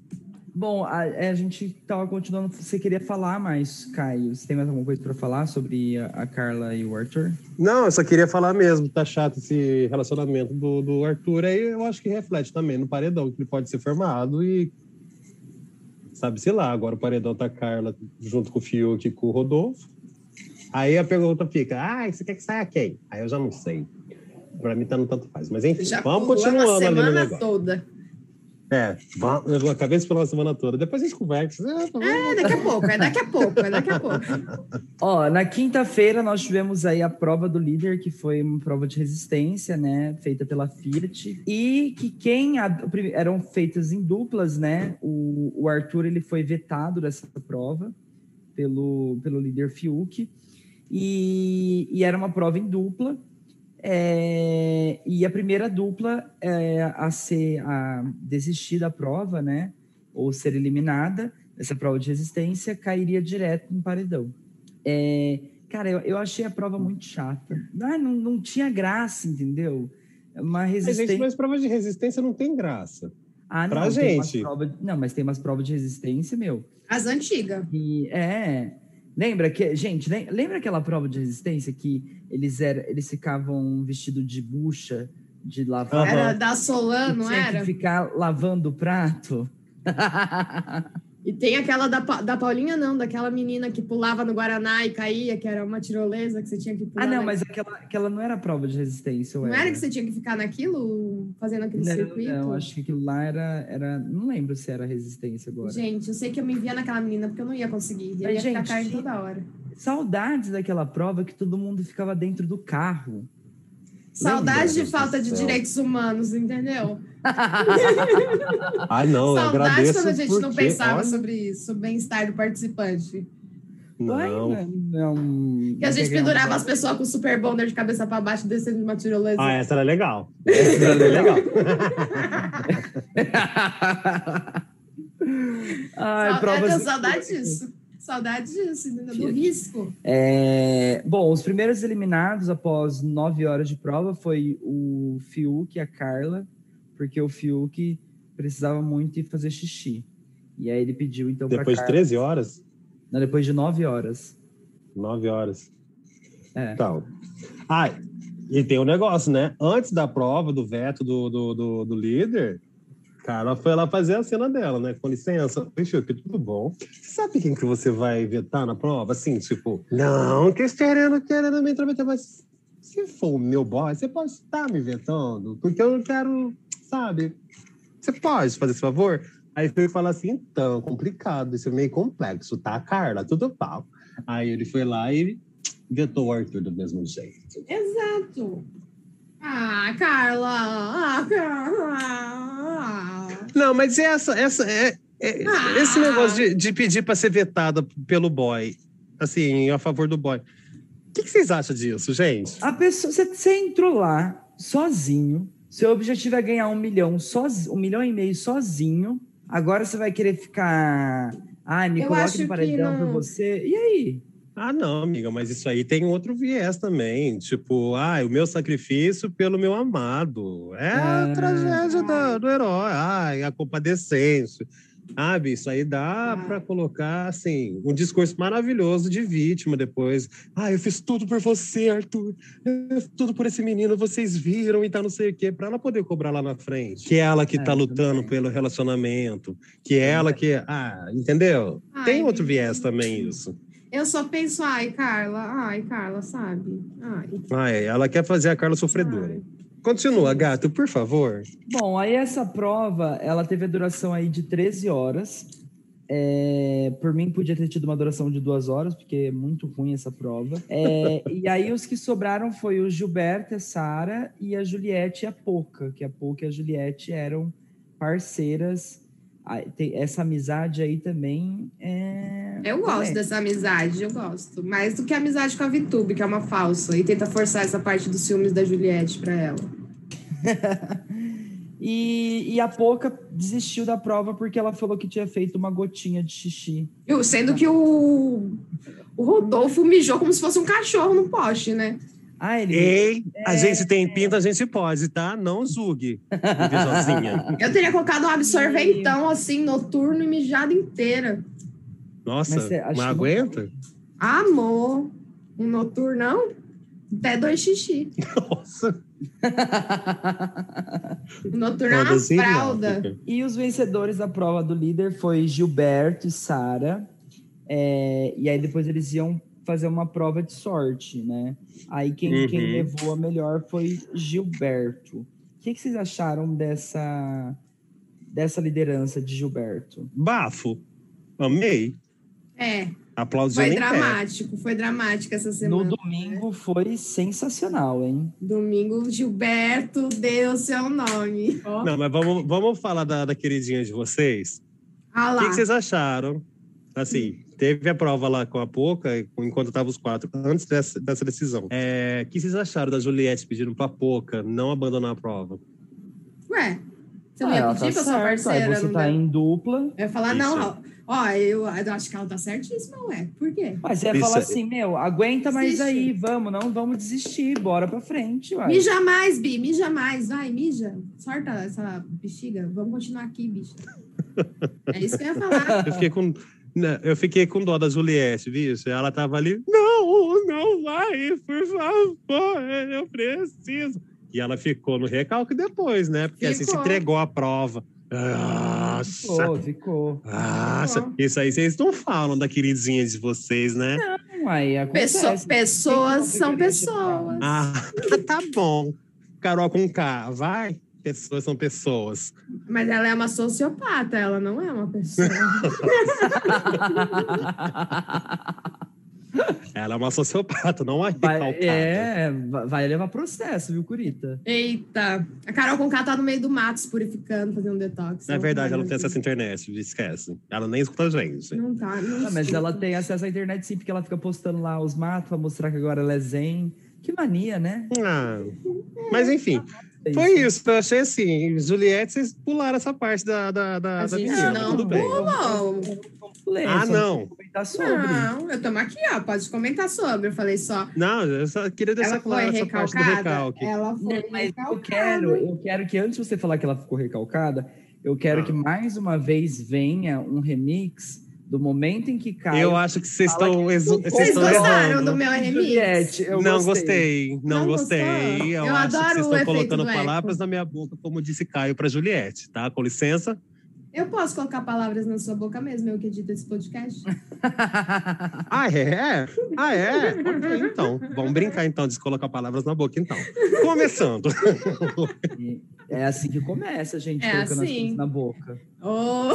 Speaker 3: Bom, a, a gente estava continuando. Você queria falar mais, Caio? Você tem mais alguma coisa para falar sobre a, a, Carla e o Arthur?
Speaker 2: Não, eu só queria falar mesmo. Tá chato esse relacionamento do, do Arthur. Aí eu acho que reflete também no paredão, que ele pode ser formado e. Sabe-se lá. Agora o paredão tá a Carla junto com o Fiuk e com o Rodolfo. Aí a pergunta fica: ah, você quer que saia quem? Aí eu já não sei. Para mim tá no tanto faz. Mas enfim,
Speaker 1: já
Speaker 2: vamos continuando ali no negócio.
Speaker 1: Toda.
Speaker 2: É, eu acabei de falar a semana toda. Depois a gente conversa.
Speaker 1: É, daqui a pouco, é daqui a pouco, é daqui a pouco.
Speaker 3: Ó, na quinta-feira nós tivemos aí a prova do líder, que foi uma prova de resistência, né? Feita pela Fiat. E que quem eram feitas em duplas, né? O, o Arthur ele foi vetado dessa prova pelo, pelo líder Fiuk. E, e era uma prova em dupla. É, e a primeira dupla é, a ser a desistir da prova, né? Ou ser eliminada dessa prova de resistência, cairia direto no paredão. É, cara, eu, eu achei a prova muito chata. Não, não, não tinha graça, entendeu? Uma resistência. Mas, gente,
Speaker 2: mas prova de resistência não tem graça.
Speaker 3: Ah, não,
Speaker 2: pra gente.
Speaker 3: Prova... Não, mas tem umas provas de resistência, meu.
Speaker 1: As antigas.
Speaker 3: E, é. Lembra que, gente, lembra aquela prova de resistência que eles eram, eles ficavam vestidos de bucha, de lavar?
Speaker 1: Era da Solan, não
Speaker 3: tinha
Speaker 1: era?
Speaker 3: que ficar lavando o prato.
Speaker 1: E tem aquela da, da Paulinha, não, daquela menina que pulava no Guaraná e caía, que era uma tirolesa que você tinha que pular.
Speaker 3: Ah, não, mas aquela, aquela não era prova de resistência.
Speaker 1: Não era? era que você tinha que ficar naquilo, fazendo aquele
Speaker 3: não,
Speaker 1: circuito?
Speaker 3: Não, acho que aquilo lá era, era. Não lembro se era resistência agora.
Speaker 1: Gente, eu sei que eu me via naquela menina porque eu não ia conseguir. Eu mas, ia gente, ficar caindo toda hora.
Speaker 3: Saudades daquela prova que todo mundo ficava dentro do carro.
Speaker 1: Saudade de falta de direitos humanos, entendeu?
Speaker 2: ah, não,
Speaker 1: Saudade
Speaker 2: eu agradeço
Speaker 1: quando a gente
Speaker 2: porque,
Speaker 1: não pensava
Speaker 2: olha...
Speaker 1: sobre isso, o bem-estar do participante.
Speaker 2: Não.
Speaker 3: não.
Speaker 1: Que a gente pendurava as pessoas com o super bonder de cabeça para baixo descendo de uma tirolesa.
Speaker 2: Ah, essa era legal. Essa era legal.
Speaker 3: Ai,
Speaker 1: Sa
Speaker 3: provas...
Speaker 1: Eu tenho saudade disso. Saudade disso, do risco.
Speaker 3: É... Bom, os primeiros eliminados após nove horas de prova foi o Fiuk e a Carla, porque o Fiuk precisava muito ir fazer xixi. E aí ele pediu, então,
Speaker 2: Depois de 13 horas?
Speaker 3: Não, depois de nove horas.
Speaker 2: Nove horas.
Speaker 3: É.
Speaker 2: Então. Ah, e tem um negócio, né? Antes da prova, do veto do, do, do, do líder, Carla foi lá fazer a cena dela, né? Com licença. Fiuk, tudo bom? Você sabe quem que você vai vetar na prova? Assim, tipo, não, que querendo, querendo me intrometer, mas se for o meu boy, você pode estar me vetando, porque eu não quero, sabe? Você pode fazer esse favor? Aí foi falar assim, então, complicado, isso é meio complexo, tá, Carla? Tudo pau. Aí ele foi lá e vetou o Arthur do mesmo jeito.
Speaker 1: Exato. Ah, Carla! Ah, Carla!
Speaker 2: Não, mas essa, essa é, é ah. esse negócio de, de pedir para ser vetada pelo boy, assim, a favor do boy. O que, que vocês acham disso, gente?
Speaker 3: A pessoa, você, você entrou lá sozinho. Seu objetivo é ganhar um milhão, sozinho, um milhão e meio sozinho. Agora você vai querer ficar. Ai, me coloque no paredão por você. E aí?
Speaker 2: Ah, não, amiga, mas isso aí tem outro viés também. Tipo, ah, o meu sacrifício pelo meu amado. É a tragédia do, do herói. Ai, a compadecência. Sabe, isso aí dá ah. para colocar, assim, um discurso maravilhoso de vítima depois. Ah, eu fiz tudo por você, Arthur. Eu fiz tudo por esse menino, vocês viram e tá não sei o quê, para ela poder cobrar lá na frente. Que é ela que é, tá lutando pelo relacionamento, que é ela que. Ah, entendeu? Ai, Tem outro viés também isso.
Speaker 1: Eu só penso, ai, Carla, ai, Carla, sabe? Ai.
Speaker 2: ai ela quer fazer a Carla sofredora. Ai. Continua, gato, por favor.
Speaker 3: Bom, aí essa prova, ela teve a duração aí de 13 horas. É, por mim, podia ter tido uma duração de duas horas, porque é muito ruim essa prova. É, e aí, os que sobraram foi o Gilberto, a Sara, e a Juliette e a Poca, que a Poca e a Juliette eram parceiras. Essa amizade aí também é.
Speaker 1: Eu gosto
Speaker 3: é.
Speaker 1: dessa amizade, eu gosto. Mais do que a amizade com a Vitube, que é uma falsa. E tenta forçar essa parte dos ciúmes da Juliette pra ela.
Speaker 3: E, e a Poca desistiu da prova porque ela falou que tinha feito uma gotinha de xixi.
Speaker 1: Eu- Sendo que o, o Rodolfo mijou como se fosse um cachorro no poste, né?
Speaker 3: Ah, ele.
Speaker 2: Ei, a
Speaker 3: É.
Speaker 2: gente tem pinta, a gente pode, tá? Não invejosinha.
Speaker 1: Eu teria colocado um absorventão assim, noturno e mijado inteira.
Speaker 2: Nossa,
Speaker 3: Mas que
Speaker 2: aguenta?
Speaker 1: Amor, um noturnão? Até dois xixi.
Speaker 2: Nossa.
Speaker 1: O noturno é uma fralda.
Speaker 3: E os vencedores da prova do líder foi Gilberto e Sara. É, e aí depois eles iam fazer uma prova de sorte, né? Aí quem, quem
Speaker 2: Uhum.
Speaker 3: levou a melhor foi Gilberto. O que, que vocês acharam dessa, dessa liderança de Gilberto?
Speaker 2: Bafo. Amei.
Speaker 1: É,
Speaker 2: Aplaudiu
Speaker 1: foi dramático, foi dramática essa semana.
Speaker 3: No domingo foi sensacional, hein?
Speaker 1: Domingo, Gilberto deu seu nome. Ó,
Speaker 2: Não, mas vamos, vamos falar da, da queridinha de vocês.
Speaker 1: ah
Speaker 2: O
Speaker 1: lá.
Speaker 2: que, que vocês acharam? Assim, teve a prova lá com a Poca, enquanto estavam os quatro, antes dessa, dessa decisão. É, o que vocês acharam da Juliette pedindo pra Poca não abandonar a prova?
Speaker 1: Ué, você não
Speaker 3: Ah,
Speaker 1: ia pedir
Speaker 3: tá
Speaker 1: pra sua parceira?
Speaker 3: Aí você
Speaker 1: não
Speaker 3: tá
Speaker 1: deu?
Speaker 3: em dupla.
Speaker 1: Eu ia falar,
Speaker 2: Isso.
Speaker 1: não, ó, eu, eu acho que ela tá certíssima, ué. Por quê?
Speaker 3: Mas você ia
Speaker 2: Isso
Speaker 3: falar
Speaker 2: é-
Speaker 3: assim, meu, aguenta mais
Speaker 1: Desiste.
Speaker 3: aí, vamos, não vamos desistir, bora pra frente, uai.
Speaker 1: Mija mais, Bi, mija mais. Vai, mija. Sorta essa bexiga. Vamos continuar aqui, bicha. É isso que eu ia falar.
Speaker 2: Eu fiquei com. né, Eu fiquei com dó da Juliette, viu? Ela tava ali, não, não vai, por favor, eu preciso. E ela ficou no recalque depois, né? Porque assim se
Speaker 1: Ficou.
Speaker 2: entregou a prova. Nossa,
Speaker 3: Ficou, ficou.
Speaker 2: nossa,
Speaker 1: Ficou.
Speaker 2: isso aí vocês não falam da queridinha de vocês, né?
Speaker 3: Uai, acontece.
Speaker 1: Pesso- pessoas são
Speaker 3: não
Speaker 1: pessoas.
Speaker 2: Ah, tá bom. Carol com K, vai. Pessoas são pessoas.
Speaker 1: Mas ela é uma sociopata, ela não é uma pessoa.
Speaker 2: Ela é uma sociopata, não uma
Speaker 3: Vai,
Speaker 2: recalcada.
Speaker 3: é, va- vai levar processo, viu, Curita?
Speaker 1: Eita. A Carol Conká tá no meio do mato, se purificando, fazendo detox.
Speaker 2: Na verdade, ela não tem acesso à internet, esquece. Ela nem escuta a gente.
Speaker 1: Não tá. Não
Speaker 3: Ah, mas ela tem acesso à internet sim, porque ela fica postando lá os matos pra mostrar que agora ela é zen. Que mania, né?
Speaker 2: Ah, mas enfim,
Speaker 3: É
Speaker 2: foi isso. Eu achei assim, Juliette, vocês pularam essa parte da, da, da,
Speaker 1: A
Speaker 2: da
Speaker 1: gente
Speaker 2: menina,
Speaker 1: não
Speaker 2: tudo bem.
Speaker 3: Lê,
Speaker 2: Ah, não.
Speaker 3: Comentar sobre.
Speaker 1: Não, eu tamo aqui, ó. Pode comentar sobre. Eu falei só.
Speaker 2: Não, eu só queria deixar
Speaker 1: Ela foi
Speaker 2: claro essa parte do
Speaker 1: recalcada?
Speaker 2: recalque.
Speaker 1: Ela foi
Speaker 3: Não, mas eu
Speaker 1: recalcada.
Speaker 3: quero, eu quero que antes de você falar que ela ficou recalcada, eu quero
Speaker 2: Ah.
Speaker 3: que mais uma vez venha um remix do momento em que cai.
Speaker 2: Eu acho que vocês estão
Speaker 3: que-
Speaker 2: exu- vocês estão
Speaker 1: gostaram
Speaker 2: errando.
Speaker 1: do meu remix?
Speaker 3: Juliette, eu
Speaker 2: não gostei, não,
Speaker 1: Não
Speaker 2: gostei.
Speaker 1: gostou?
Speaker 2: Eu,
Speaker 1: Eu
Speaker 2: acho que
Speaker 1: adoro
Speaker 2: vocês estão colocando
Speaker 1: do eco.
Speaker 2: palavras na minha boca, como disse Caio para Juliette, tá? Com licença.
Speaker 1: Eu posso colocar palavras na sua boca mesmo, eu que edito esse podcast?
Speaker 2: Ah, é? Ah, é? Ok, então. Vamos brincar, então, de colocar palavras na boca, então. Começando.
Speaker 3: É assim que começa, a gente
Speaker 1: É
Speaker 3: colocando as
Speaker 1: assim.
Speaker 3: coisas na boca.
Speaker 1: Oh,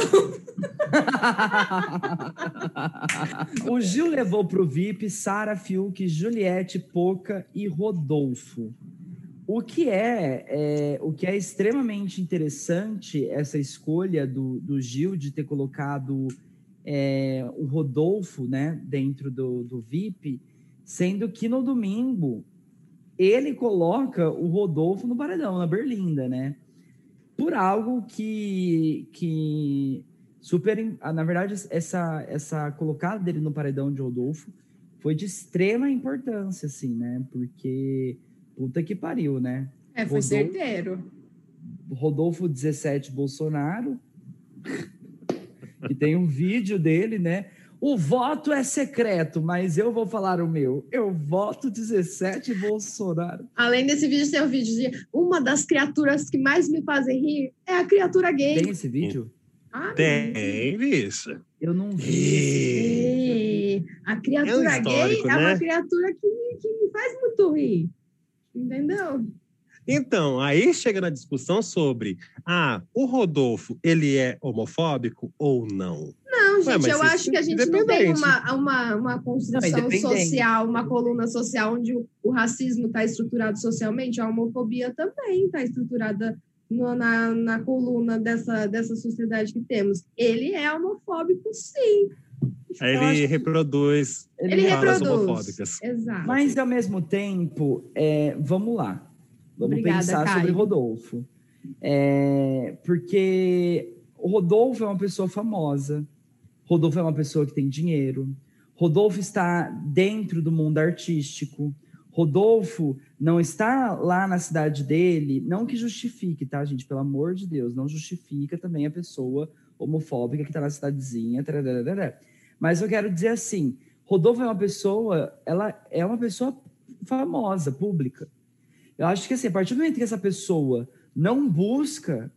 Speaker 3: o Gil levou pro VIP Sara Fiuk, Juliette, Poca e Rodolfo. O que é, é- o que é extremamente interessante essa escolha do, do Gil de ter colocado é, o Rodolfo, né, dentro do, do VIP, sendo que no domingo ele coloca o Rodolfo no paredão, na Berlinda, né? Por algo que, que super. Na verdade, essa, essa colocada dele no paredão de Rodolfo foi de extrema importância, assim, né? Porque puta que pariu, né?
Speaker 1: é, foi
Speaker 3: Rodolfo.
Speaker 1: certeiro.
Speaker 3: Rodolfo 17 Bolsonaro, que tem um vídeo dele, né? O voto é secreto, mas eu vou falar o meu. Eu voto 17 Bolsonaro.
Speaker 1: Além desse vídeo, tem o vídeo de uma das criaturas que mais me fazem rir é a criatura gay.
Speaker 3: Tem esse vídeo?
Speaker 1: Ah,
Speaker 2: Tem, bicho.
Speaker 3: Eu não vi.
Speaker 1: A criatura
Speaker 2: É um
Speaker 1: gay
Speaker 2: histórico,
Speaker 1: é uma
Speaker 2: né?
Speaker 1: criatura que, que me faz muito rir. Entendeu?
Speaker 2: Então, aí chega na discussão sobre, ah, o Rodolfo, ele é homofóbico ou não?
Speaker 1: Não, gente,
Speaker 2: mas
Speaker 1: eu acho que a gente não tem uma, uma, uma construção
Speaker 3: independente.
Speaker 1: social, uma coluna social onde o, o racismo está estruturado socialmente, a homofobia também está estruturada no- na, na coluna dessa, dessa sociedade que temos. Ele é homofóbico, sim.
Speaker 2: Aí ele
Speaker 3: que-
Speaker 2: reproduz
Speaker 1: Ele
Speaker 2: falas
Speaker 1: reproduz.
Speaker 2: homofóbicas.
Speaker 1: Exato.
Speaker 3: Mas, ao mesmo tempo, é, vamos lá. Vamos
Speaker 1: Obrigada,
Speaker 3: pensar
Speaker 1: Caio.
Speaker 3: sobre Rodolfo. É, porque o Rodolfo é uma pessoa famosa. Rodolfo é uma pessoa que tem dinheiro. Rodolfo está dentro do mundo artístico. Rodolfo não está lá na cidade dele, não que justifique, tá, gente? Pelo amor de Deus, não justifica também a pessoa homofóbica que está na cidadezinha. tararara. Mas eu quero dizer assim, Rodolfo é uma pessoa, ela é uma pessoa famosa, pública. Eu acho que assim, a partir do momento que essa pessoa não busca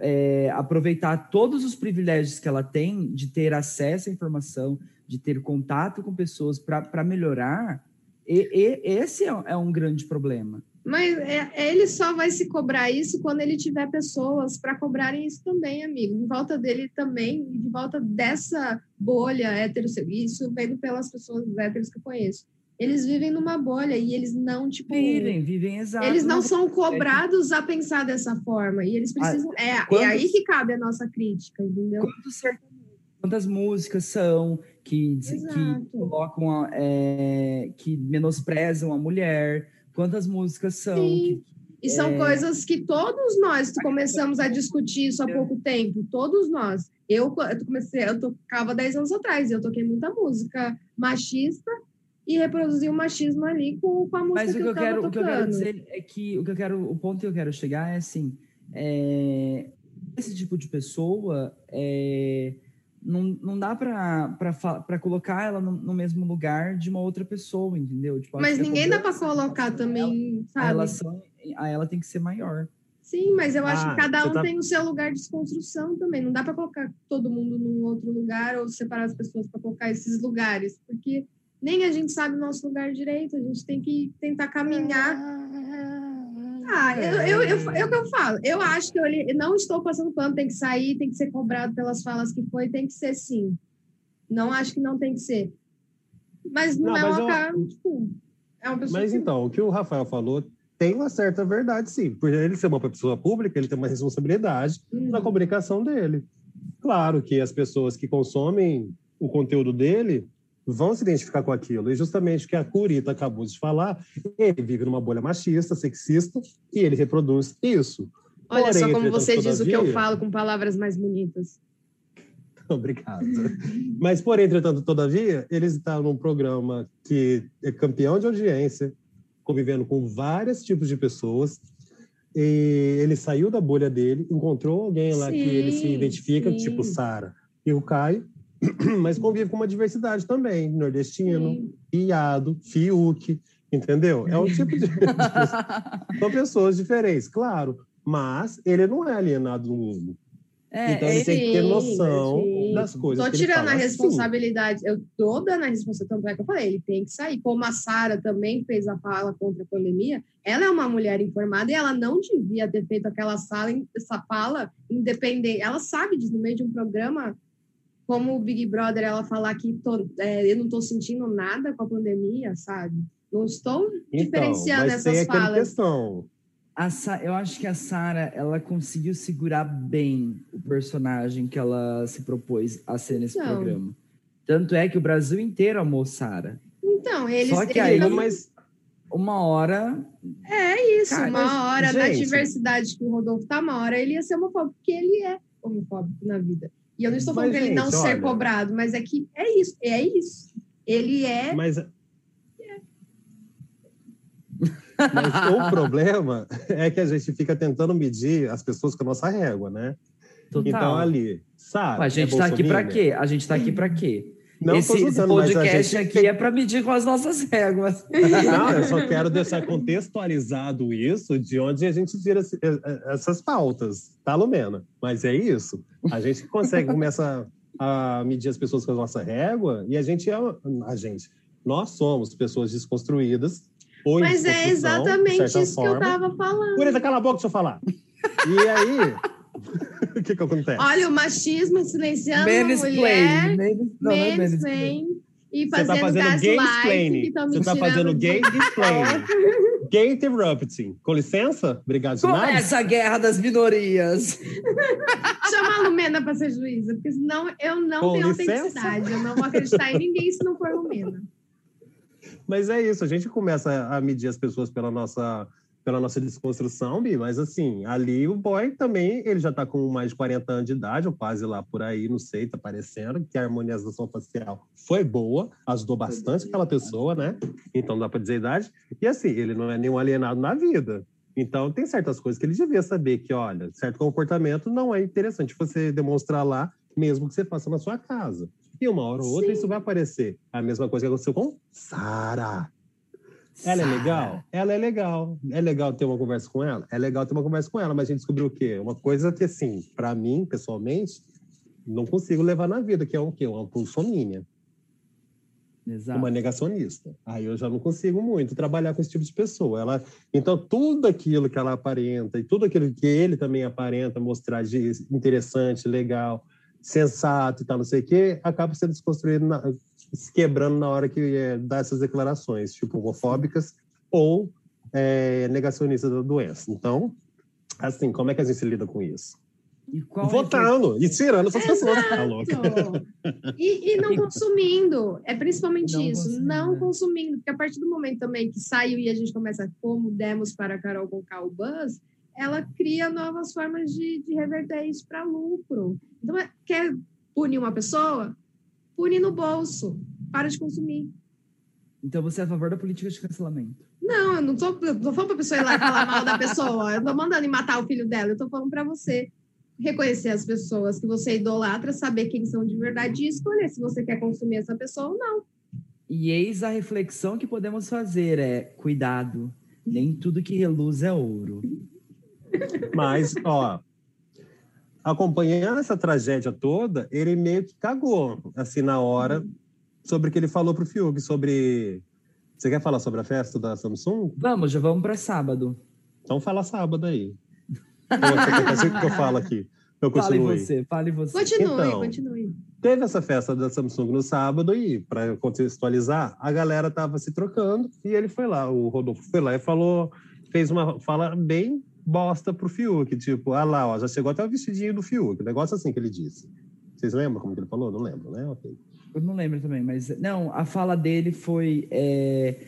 Speaker 3: é, aproveitar todos os privilégios que ela tem de ter acesso à informação, de ter contato com pessoas para melhorar, e, e- esse é, é um grande problema.
Speaker 1: Mas é- ele só vai se cobrar isso quando ele tiver pessoas para cobrarem isso também, amigo. Em volta dele também, de volta dessa bolha heterossexual. Isso vendo pelas pessoas héteros que eu conheço. Eles vivem numa bolha e eles não, tipo.
Speaker 3: Vivem, vivem exato.
Speaker 1: Eles não são cobrados a pensar dessa forma. E eles precisam. é, é
Speaker 3: quantos-
Speaker 1: aí que cabe a nossa crítica, entendeu?
Speaker 3: Quantos quantas músicas são que, que colocam a- é, que menosprezam a mulher? Quantas músicas são
Speaker 1: Sim.
Speaker 3: que
Speaker 1: E são
Speaker 3: É.
Speaker 1: coisas que todos nós começamos a discutir isso há pouco tempo, todos nós. Eu, eu comecei, eu tocava 10 anos atrás, eu toquei muita música machista e reproduzi o machismo ali com, com a música
Speaker 3: Mas o
Speaker 1: que,
Speaker 3: que, eu quero, o que eu
Speaker 1: tocando.
Speaker 3: quero dizer é que o que eu quero, o ponto que eu quero chegar é assim, é, esse tipo de pessoa é, não, não dá para colocar ela no, no mesmo lugar de uma outra pessoa, entendeu? Tipo, acho
Speaker 1: Mas
Speaker 3: a
Speaker 1: ninguém dá para colocar também,
Speaker 3: A
Speaker 1: sabe?
Speaker 3: relação a ela tem que ser maior.
Speaker 1: Sim, mas eu acho
Speaker 2: Ah,
Speaker 1: que cada
Speaker 2: você
Speaker 1: um
Speaker 2: tá-
Speaker 1: tem o seu lugar de desconstrução também. Não dá para colocar todo mundo num outro lugar ou separar as pessoas para colocar esses lugares, porque nem a gente sabe o nosso lugar direito. A gente tem que tentar caminhar. Ah, eu, eu, eu, é o que eu falo. Eu acho que eu li- não estou passando pano, tem que sair, tem que ser cobrado pelas falas que foi, tem que ser sim. Não acho que não tem que ser. Mas não,
Speaker 2: Não,
Speaker 1: é uma
Speaker 2: eu-
Speaker 1: cara, tipo, é uma pessoa
Speaker 2: Mas
Speaker 1: que-
Speaker 2: então, o que o Rafael falou tem uma certa verdade, sim. Por ele ser uma pessoa pública, ele tem uma responsabilidade
Speaker 1: Hum.
Speaker 2: na comunicação dele. Claro que as pessoas que consomem o conteúdo dele vão se identificar com aquilo. E justamente o que a Curita acabou de falar, ele vive numa bolha machista, sexista, e ele reproduz isso.
Speaker 1: Olha
Speaker 2: Porém,
Speaker 1: só como você diz o que eu falo com palavras mais bonitas.
Speaker 2: Obrigado. Mas, por entretanto, todavia, eles estão num programa que é campeão de audiência, convivendo com vários tipos de pessoas. E ele saiu da bolha dele, encontrou alguém lá que ele se
Speaker 1: Sim,
Speaker 2: identifica,
Speaker 1: sim.
Speaker 2: tipo Sara e o Caio, mas convive com uma diversidade também, nordestino,
Speaker 1: Sim.
Speaker 2: Iado, Fiuk, entendeu? É um tipo de... São pessoas diferentes, claro, mas ele não é alienado no mundo.
Speaker 3: É,
Speaker 2: então
Speaker 3: é
Speaker 2: ele tem que ter noção
Speaker 1: sim.
Speaker 2: das coisas
Speaker 1: Tô tirando a responsabilidade, eu tô dando a responsabilidade, tanto é que eu falei, ele tem que sair. Como a Sara também fez a fala contra a pandemia, ela é uma mulher informada e ela não devia ter feito aquela sala, essa fala independente. Ela sabe disso no meio de um programa, como o Big Brother, ela falar que tô, é, eu não tô sentindo nada com a pandemia, sabe? Não estou diferenciando
Speaker 2: Então, mas tem
Speaker 1: essas falas.
Speaker 2: questão.
Speaker 3: A Sa- eu acho que a Sarah, ela conseguiu segurar bem o personagem que ela se propôs a ser nesse
Speaker 1: Então.
Speaker 3: programa. Tanto é que o Brasil inteiro amou Sarah.
Speaker 1: Então, eles,
Speaker 3: Só que
Speaker 1: eles
Speaker 3: aí-
Speaker 1: não-
Speaker 2: Mas
Speaker 3: Uma hora,
Speaker 1: É isso,
Speaker 3: Cara,
Speaker 1: uma
Speaker 2: mas,
Speaker 1: hora da
Speaker 2: gente-
Speaker 1: diversidade que o Rodolfo tá, uma hora ele ia ser homofóbico, porque ele é homofóbico na vida. E eu não estou falando
Speaker 2: Mas,
Speaker 1: para ele não
Speaker 2: gente,
Speaker 1: ser
Speaker 2: olha-
Speaker 1: cobrado, mas é que é isso, é isso. Ele é.
Speaker 2: Mas, mas o problema é que a gente fica tentando medir as pessoas com a nossa régua, né?
Speaker 3: total.
Speaker 2: Então, ali, sabe?
Speaker 3: A gente tá aqui pra quê? A gente tá aqui pra quê?
Speaker 2: Não
Speaker 3: esse
Speaker 2: a
Speaker 3: podcast
Speaker 2: gente
Speaker 3: aqui é pra medir com as nossas réguas.
Speaker 2: Não, eu só quero deixar contextualizado isso de onde a gente tira eh, eh, essas pautas, tá, Lumena? Mas é isso. A gente consegue começar a medir as pessoas com a nossa régua e a gente é a gente. Nós somos pessoas desconstruídas. Ou
Speaker 1: Mas é exatamente isso que eu
Speaker 2: forma.
Speaker 1: tava falando.
Speaker 2: Curita, cala a boca, deixa eu falar. E aí, o que que acontece?
Speaker 1: Olha o machismo silenciando a
Speaker 3: Mansplaining.
Speaker 1: mulher,
Speaker 3: não é
Speaker 1: e fazendo
Speaker 2: tá fazendo Você tá
Speaker 1: tirando
Speaker 2: fazendo
Speaker 1: do-
Speaker 2: gay explaining. Gay interrupting. Com licença? Obrigado, Sinara.
Speaker 3: Começa a guerra das minorias.
Speaker 1: Chama a Lumena para ser juíza, porque senão eu não
Speaker 2: Com
Speaker 1: tenho
Speaker 2: licença?
Speaker 1: autenticidade. Eu não vou acreditar em ninguém se não for Lumena.
Speaker 2: Mas é isso, a gente começa a medir as pessoas pela nossa, pela nossa desconstrução, Bi, mas assim, ali o boy também, ele já tá com mais de 40 anos de idade, ou quase lá por aí, não sei, tá parecendo, que a harmonização facial foi boa, ajudou bastante aquela pessoa, né? Então não dá para dizer a idade. E assim, ele não é nenhum alienado na vida. Então tem certas coisas que ele devia saber que, olha, certo comportamento não é interessante você demonstrar lá, mesmo que você faça na sua casa. E uma hora ou outra
Speaker 1: Sim.
Speaker 2: isso vai aparecer. A mesma coisa que aconteceu com Sara. Ela é legal? Ela é legal. É legal ter uma conversa com ela? É legal ter uma conversa com ela, mas a gente descobriu o quê? Uma coisa que, assim, para mim, pessoalmente, não consigo levar na vida, que é o quê? Uma pulsomínea,
Speaker 3: Exato.
Speaker 2: uma negacionista. Aí eu já não consigo muito trabalhar com esse tipo de pessoa. Ela, então, tudo aquilo que ela aparenta e tudo aquilo que ele também aparenta mostrar de interessante, legal, sensato e tal, não sei o quê, acaba sendo desconstruído, na- se quebrando na hora que é, dá essas declarações, tipo, homofóbicas ou é, negacionistas da doença. Então, assim, como é que a gente lida com isso?
Speaker 3: E qual é
Speaker 2: Votando e tirando essas pessoas. Tá louca?
Speaker 1: Exato. E, e não consumindo, é principalmente
Speaker 3: Não
Speaker 1: isso,
Speaker 3: consumindo,
Speaker 1: não
Speaker 3: né?
Speaker 1: consumindo, porque a partir do momento também que saiu e a gente começa como demos para a Carol com o Buzz, ela cria novas formas de, de reverter isso para lucro. Então, é- quer punir uma pessoa? Pune no bolso, para de consumir.
Speaker 3: Então você é a favor da política de cancelamento.
Speaker 1: Não, eu não tô, eu tô falando para pessoa ir lá e falar mal da pessoa, eu tô mandando ir matar o filho dela, eu tô falando para você reconhecer as pessoas que você idolatra, saber quem são de verdade e escolher se você quer consumir essa pessoa ou não.
Speaker 3: E eis a reflexão que podemos fazer é cuidado, nem tudo que reluz é ouro.
Speaker 2: Mas, ó, acompanhando essa tragédia toda, ele meio que cagou, assim, na hora, sobre o que ele falou pro Fiuk, sobre... Você quer falar sobre a festa da Samsung?
Speaker 3: Vamos, já vamos para sábado.
Speaker 2: Então fala sábado aí. Quer que eu falo aqui? Eu
Speaker 3: Fale
Speaker 2: continuo.
Speaker 3: você, fale você.
Speaker 1: Continue,
Speaker 2: Então,
Speaker 1: continue.
Speaker 2: Teve essa festa da Samsung no sábado e, para contextualizar, a galera tava se trocando e ele foi lá, o Rodolfo foi lá e falou, fez uma fala bem bosta pro Fiuk, tipo, ah lá, ó, já chegou até o vestidinho do Fiuk, um negócio assim que ele disse. Vocês lembram como que ele falou? Não lembro, né? Ok.
Speaker 3: Eu não lembro também, mas não, a fala dele foi. é,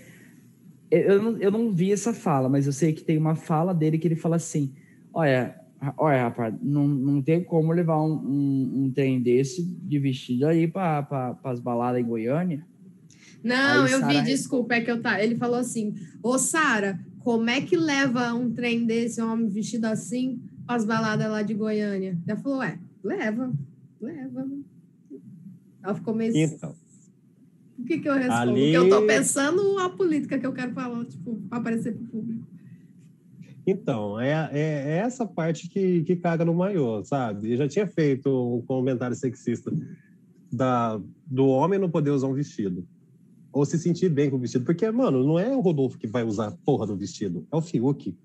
Speaker 3: eu, não, eu não vi essa fala, mas eu sei que tem uma fala dele que ele fala assim: olha, olha, rapaz, não, não tem como levar um, um, um trem desse de vestido aí para pra, as baladas em Goiânia.
Speaker 1: Não,
Speaker 3: Aí,
Speaker 1: eu vi,
Speaker 3: Sara-
Speaker 1: desculpa, é que eu tá. Ele falou assim: Ô Sara, como é que leva um trem desse, um homem vestido assim, para as baladas lá de Goiânia? Ela falou: é, leva, leva. Ela ficou meio.
Speaker 2: Então,
Speaker 1: O que, que eu respondo?
Speaker 2: Ali-
Speaker 1: Porque eu tô pensando a política que eu quero falar, tipo, para aparecer pro público.
Speaker 2: então é, é, é essa parte que, que caga no maior, sabe? Eu já tinha feito um comentário sexista da, do homem não poder usar um vestido. Ou se sentir bem com o vestido. Porque, mano, não é o Rodolfo que vai usar a porra do vestido, é o Fiuk.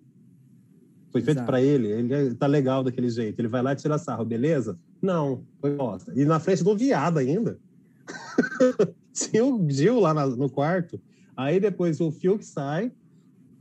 Speaker 2: Foi feito para ele, ele é- tá legal daquele jeito. Ele vai lá e tira sarro, beleza? Não, foi bosta. E na frente do viado ainda. Tinha o Gil lá na- no quarto. Aí depois o Fiuk sai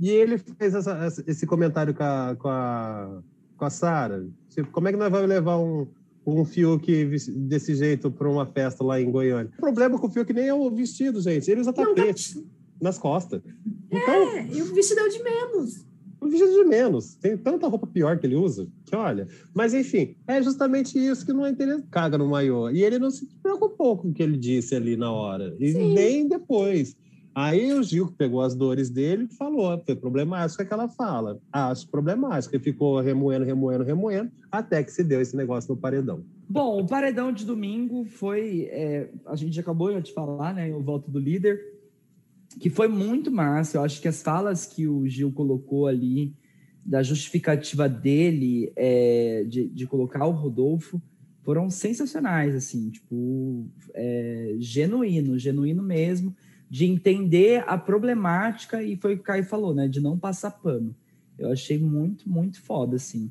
Speaker 2: e ele fez essa- esse comentário com a, com a, com a Sara. Tipo, como é que nós vamos levar um, um Fiuk desse jeito para uma festa lá em Goiânia? O problema com o Fiuk nem é o vestido, gente. Ele usa tapete nas costas. Então,
Speaker 1: É, e o vestido é o de menos.
Speaker 2: um vestido de menos. Tem tanta roupa pior que ele usa, que olha. Mas, enfim, é justamente isso que não é interessante. Caga no maior. E ele não se preocupou com o que ele disse ali na hora. E
Speaker 1: Sim.
Speaker 2: nem depois. Aí o Gil, pegou as dores dele, falou: foi problemático aquela fala. Acho problemático. Ele ficou remoendo, remoendo, remoendo, até que se deu esse negócio no paredão.
Speaker 3: Bom, o paredão de domingo foi. é, a gente acabou de falar, né? O voto do líder, que foi muito massa. Eu acho que as falas que o Gil colocou ali, da justificativa dele é, de, de colocar o Rodolfo, foram sensacionais, assim, tipo, é, genuíno, genuíno mesmo, de entender a problemática, e foi o que o Caio falou, né? De não passar pano. Eu achei muito, muito foda, assim.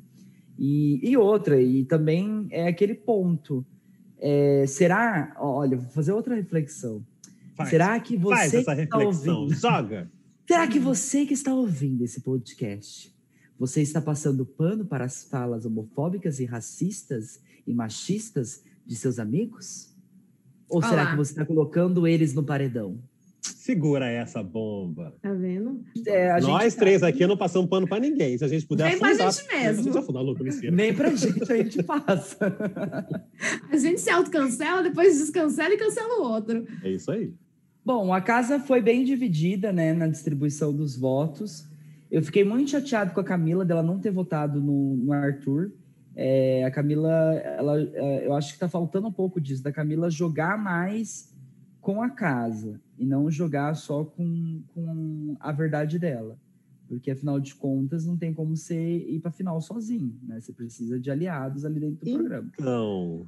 Speaker 3: E, e outra, e também é aquele ponto. É, será, olha, vou fazer outra reflexão.
Speaker 2: Faz,
Speaker 3: será que você
Speaker 2: faz essa
Speaker 3: que está
Speaker 2: reflexão.
Speaker 3: ouvindo,
Speaker 2: Joga.
Speaker 3: será que você que está ouvindo esse podcast, você está passando pano para as falas homofóbicas e racistas e machistas de seus amigos? Ou
Speaker 1: Olha
Speaker 3: será que você está colocando eles no paredão?
Speaker 2: Segura essa bomba.
Speaker 1: Tá vendo?
Speaker 3: É, a
Speaker 2: Nós
Speaker 3: gente-
Speaker 2: três aqui não passamos pano pra ninguém. Se a gente puder
Speaker 1: Nem pra
Speaker 2: afundar...
Speaker 1: gente mesmo.
Speaker 2: A gente afundar louco, mentira.
Speaker 3: Nem pra gente a gente passa.
Speaker 1: A gente se autocancela, depois descancela e cancela o outro.
Speaker 2: É isso aí.
Speaker 3: Bom, a casa foi bem dividida, né, na distribuição dos votos. Eu fiquei muito chateado com a Camila dela não ter votado no, no Arthur. É, a Camila, ela, é, eu acho que tá faltando um pouco disso, da Camila jogar mais com a casa e não jogar só com, com a verdade dela. Porque, afinal de contas, não tem como você ir para final sozinho, né? Você precisa de aliados ali dentro do
Speaker 2: Sim.
Speaker 3: programa.
Speaker 2: Então,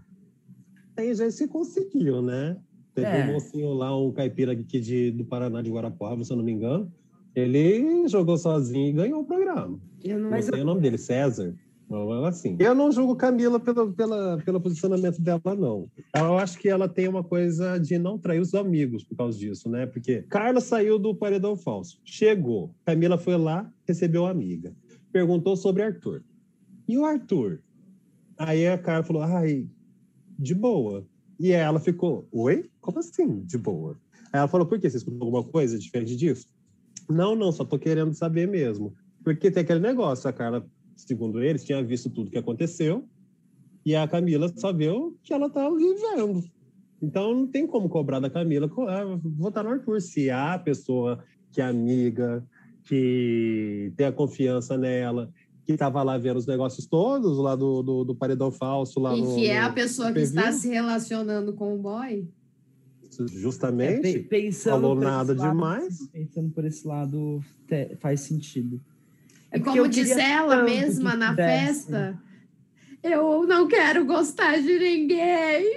Speaker 2: aí já se conseguiu, né? Teve
Speaker 3: É.
Speaker 2: um mocinho lá, um caipira aqui de, do Paraná de Guarapuava, se eu não me engano. Ele jogou sozinho e ganhou o programa.
Speaker 1: Eu não
Speaker 2: Não sei o nome dele, César. Assim. Eu não julgo Camila pelo, pela, pelo posicionamento dela, não. Eu acho que ela tem uma coisa de não trair os amigos por causa disso, né? Porque Carla saiu do paredão falso. Chegou. Camila foi lá, recebeu a amiga. Perguntou sobre Arthur. E o Arthur? Aí a Carla falou, ai, de boa. E ela ficou, oi? Como assim, de boa? Aí ela falou, por quê? Você escutou alguma coisa diferente disso? Não, não, só tô querendo saber mesmo. Porque tem aquele negócio, a Carla, segundo eles, tinha visto tudo que aconteceu e a Camila só viu que ela tá vivendo. Então não tem como cobrar da Camila ah, votar no Arthur. Se a pessoa que é amiga, que tem a confiança nela, que estava lá vendo os negócios todos lá do, do, do paredão falso lá
Speaker 1: E
Speaker 2: no,
Speaker 1: que é a pessoa que está se relacionando com o boy.
Speaker 3: É,
Speaker 2: justamente.
Speaker 3: pe- pensando
Speaker 2: falou nada
Speaker 3: lado,
Speaker 2: demais.
Speaker 3: Pensando por esse lado, faz sentido. É
Speaker 1: E como
Speaker 3: queria
Speaker 1: ela mesma na festa, eu não quero gostar de ninguém.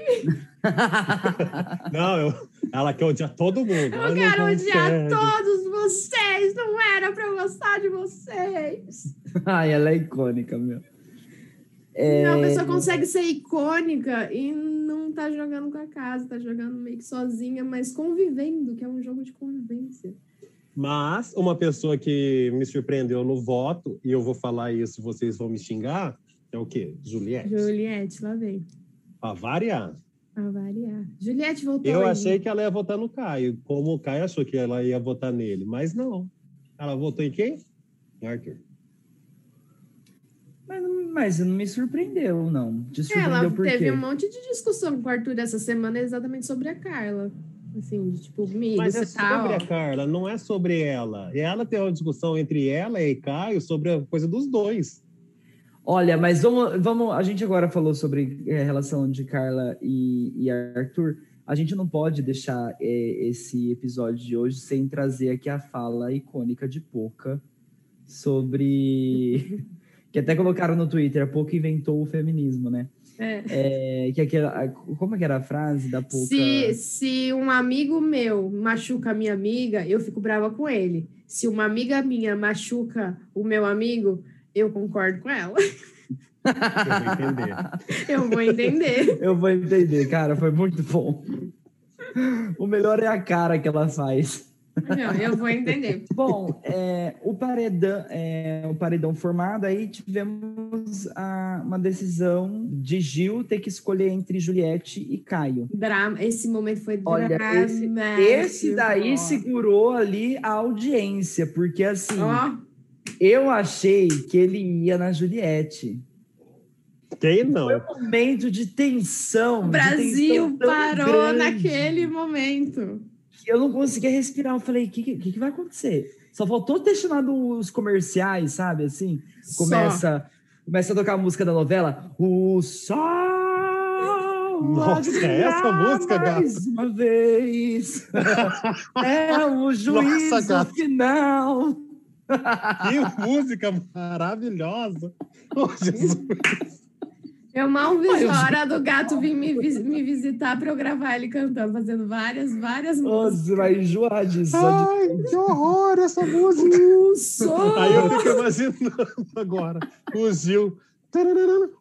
Speaker 2: Não, eu- ela quer odiar todo mundo.
Speaker 1: Eu quero odiar todos vocês. Não era pra eu gostar de vocês.
Speaker 3: Ai, ela é icônica, meu.
Speaker 1: Não, a
Speaker 3: É,
Speaker 1: pessoa consegue ser icônica e não tá jogando com a casa, tá jogando meio que sozinha, mas convivendo, que é um jogo de convivência.
Speaker 2: Mas uma pessoa que me surpreendeu no voto, e eu vou falar isso, vocês vão me xingar, é o quê? Juliette.
Speaker 1: Juliette, lá vem.
Speaker 2: Pra variar.
Speaker 1: Pra variar. Juliette voltou.
Speaker 2: Eu
Speaker 1: aí.
Speaker 2: achei que ela ia votar no Caio, como o Caio achou que ela ia votar nele, mas não. Ela votou em quem? Em Arthur.
Speaker 3: Mas, mas não me surpreendeu, não. Te surpreendeu
Speaker 1: Ela
Speaker 3: por
Speaker 1: teve
Speaker 3: quê?
Speaker 1: um monte de discussão com o Arthur essa semana exatamente sobre a Carla. Assim, de tipo, amigo,
Speaker 2: Mas é
Speaker 1: tá,
Speaker 2: sobre
Speaker 1: ó.
Speaker 2: a Carla, não é sobre ela. E ela tem uma discussão entre ela e Caio sobre a coisa dos dois.
Speaker 3: Olha, mas vamos, vamos. A gente agora falou sobre a relação de Carla e, e Arthur. A gente não pode deixar é, esse episódio de hoje sem trazer aqui a fala icônica de Poca sobre. que até colocaram no Twitter, a Poca inventou o feminismo, né?
Speaker 1: É.
Speaker 3: É, que aquela, como é que era a frase da Poca?
Speaker 1: Se, se um amigo meu machuca a minha amiga, eu fico brava com ele. Se uma amiga minha machuca o meu amigo, eu concordo com ela.
Speaker 2: Eu vou entender.
Speaker 1: Eu vou entender.
Speaker 3: Eu vou entender, cara, foi muito bom. O melhor é a cara que ela faz.
Speaker 1: Não, eu vou entender.
Speaker 3: Bom, é, o, paredão, é, o paredão formado, aí tivemos a- uma decisão de Gil ter que escolher entre Juliette e Caio.
Speaker 1: Drama. Esse momento foi
Speaker 3: Olha, esse,
Speaker 1: dramático.
Speaker 3: esse daí segurou ali a audiência, porque assim,
Speaker 1: Ó,
Speaker 3: eu achei que ele ia na Juliette.
Speaker 2: Quem não?
Speaker 3: Foi um momento de tensão.
Speaker 1: o Brasil
Speaker 3: tensão
Speaker 1: parou
Speaker 3: grande.
Speaker 1: naquele momento.
Speaker 3: Que eu não conseguia respirar. Eu falei, o que, que, que vai acontecer? Só faltou ter chamado os comerciais, sabe? Assim, começa, começa a tocar a música da novela. O sol.
Speaker 2: Nossa, é essa música, gata?
Speaker 3: Mais uma vez. é o juízo
Speaker 2: gata.
Speaker 3: final.
Speaker 2: Que música maravilhosa! Oh, Jesus.
Speaker 1: Eu mal
Speaker 3: Ai, eu-
Speaker 1: a hora do gato vir me, me visitar para eu gravar ele cantando, fazendo várias, várias
Speaker 3: Nossa, você vai enjoar disso. de-
Speaker 2: Ai, que horror essa música!
Speaker 1: O sol.
Speaker 2: Aí eu fico imaginando agora o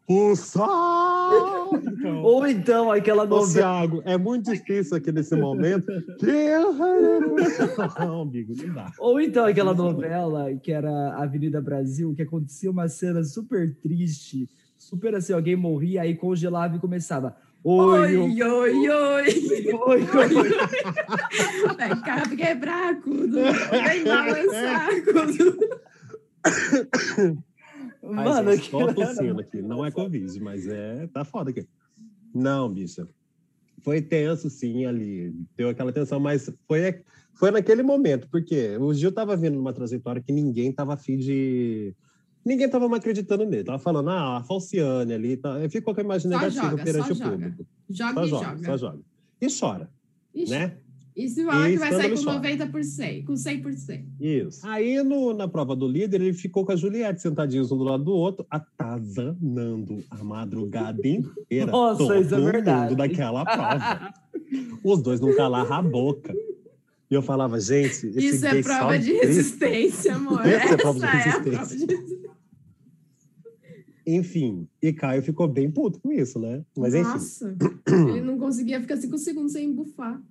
Speaker 2: O sol! Então,
Speaker 3: Ou então aquela novela.
Speaker 2: Thiago, é muito difícil aqui nesse momento. Não, amigo, não dá.
Speaker 3: Ou então aquela novela que era Avenida Brasil, que acontecia uma cena super triste, super assim, alguém morria, aí congelava e começava. Oi, oi,
Speaker 1: Oi, oi, oi.
Speaker 3: oi, oi.
Speaker 1: Vai cara quebrar tudo. Vem balançar tudo.
Speaker 3: Mano,
Speaker 2: Ai, gente, tô tossindo aqui. Não é Covid, mas é. Tá foda aqui. Não, bicha. Foi tenso, sim, ali. Deu aquela tensão, mas foi, foi naquele momento, porque o Gil tava vindo numa trajetória que ninguém tava afim de. Ninguém tava mais acreditando nele. Tava falando, ah, a Falciane ali. Tá... Ficou com a imagem
Speaker 1: Só
Speaker 2: negativa
Speaker 1: joga,
Speaker 2: perante o
Speaker 1: joga.
Speaker 2: público.
Speaker 1: Joga
Speaker 2: Só
Speaker 1: e
Speaker 2: joga,
Speaker 1: joga.
Speaker 2: só joga. E chora,
Speaker 1: Ixi,
Speaker 2: né?
Speaker 1: E se fala
Speaker 2: E
Speaker 1: que vai sair com
Speaker 2: escândalo chora.
Speaker 1: 90%, com 100%.
Speaker 2: Isso. Aí, no, na prova do líder, ele ficou com a Juliette sentadinhos um do lado do outro, atazanando a madrugada inteira.
Speaker 3: Nossa,
Speaker 2: todo
Speaker 3: isso é verdade.
Speaker 2: mundo daquela prova. Os dois não calaram a boca. E eu falava, gente, esse
Speaker 1: Isso é prova de resistência, amor.
Speaker 2: Essa é
Speaker 1: Essa
Speaker 2: prova de
Speaker 1: é
Speaker 2: resistência. Enfim, e Caio ficou bem puto com isso, né? Mas enfim,
Speaker 1: Nossa, ele não conseguia ficar cinco segundos sem bufar.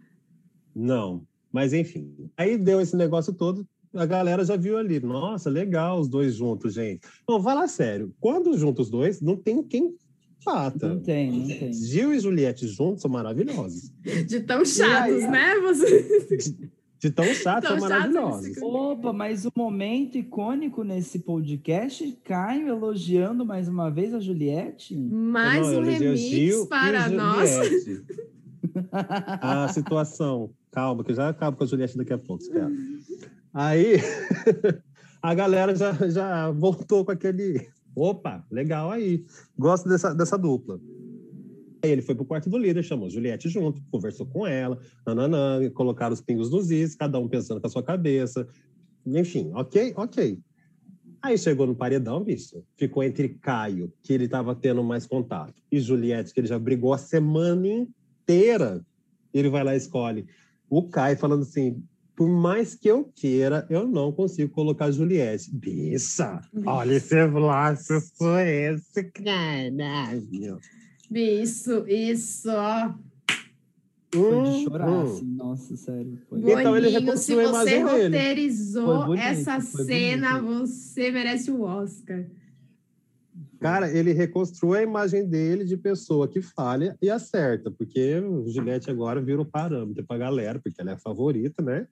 Speaker 2: não. Mas enfim, aí deu esse negócio todo, a galera já viu ali. Nossa, legal os dois juntos, gente. Não, fala sério. Quando juntos os dois, não tem quem bata.
Speaker 3: Não tem, não tem.
Speaker 2: Gil e Juliette juntos são maravilhosos.
Speaker 1: De tão chatos, né? Você...
Speaker 2: De tão chato,
Speaker 1: Tão
Speaker 2: maravilhosos.
Speaker 1: eles
Speaker 3: Opa, mas o momento icônico nesse podcast, Caio elogiando mais uma vez a Juliette.
Speaker 1: Mais
Speaker 2: Não,
Speaker 1: um remix
Speaker 2: Gil
Speaker 1: para nós.
Speaker 2: A situação. Calma, que eu já acabo com a Juliette daqui a pouco, espera. Aí, a galera já, já voltou com aquele... Opa, legal aí. Gosto dessa, dessa dupla. Aí ele foi pro quarto do líder, chamou Juliette junto, conversou com ela, nananã, colocaram os pingos nos is, cada um pensando com a sua cabeça. Enfim, ok, ok. Aí chegou no paredão, bicho. Ficou entre Caio, que ele tava tendo mais contato, e Juliette, que ele já brigou a semana inteira. Ele vai lá e escolhe. O Caio falando assim: por mais que eu queira, eu não consigo colocar Juliette. Bicha, olha esse laço, sou esse, caralho.
Speaker 1: Isso, isso, ó.
Speaker 3: Foi de chorar,
Speaker 2: hum.
Speaker 3: assim, nossa, sério. Foi.
Speaker 2: Então ele
Speaker 1: Boninho, se
Speaker 2: reconstruiu a
Speaker 1: você
Speaker 2: imagem dele.
Speaker 1: roteirizou
Speaker 3: bonito,
Speaker 1: essa cena, você merece o Oscar.
Speaker 2: Cara, ele reconstruiu a imagem dele de pessoa que falha e acerta, porque o Juliette agora vira o parâmetro pra galera, porque ela é a favorita, né?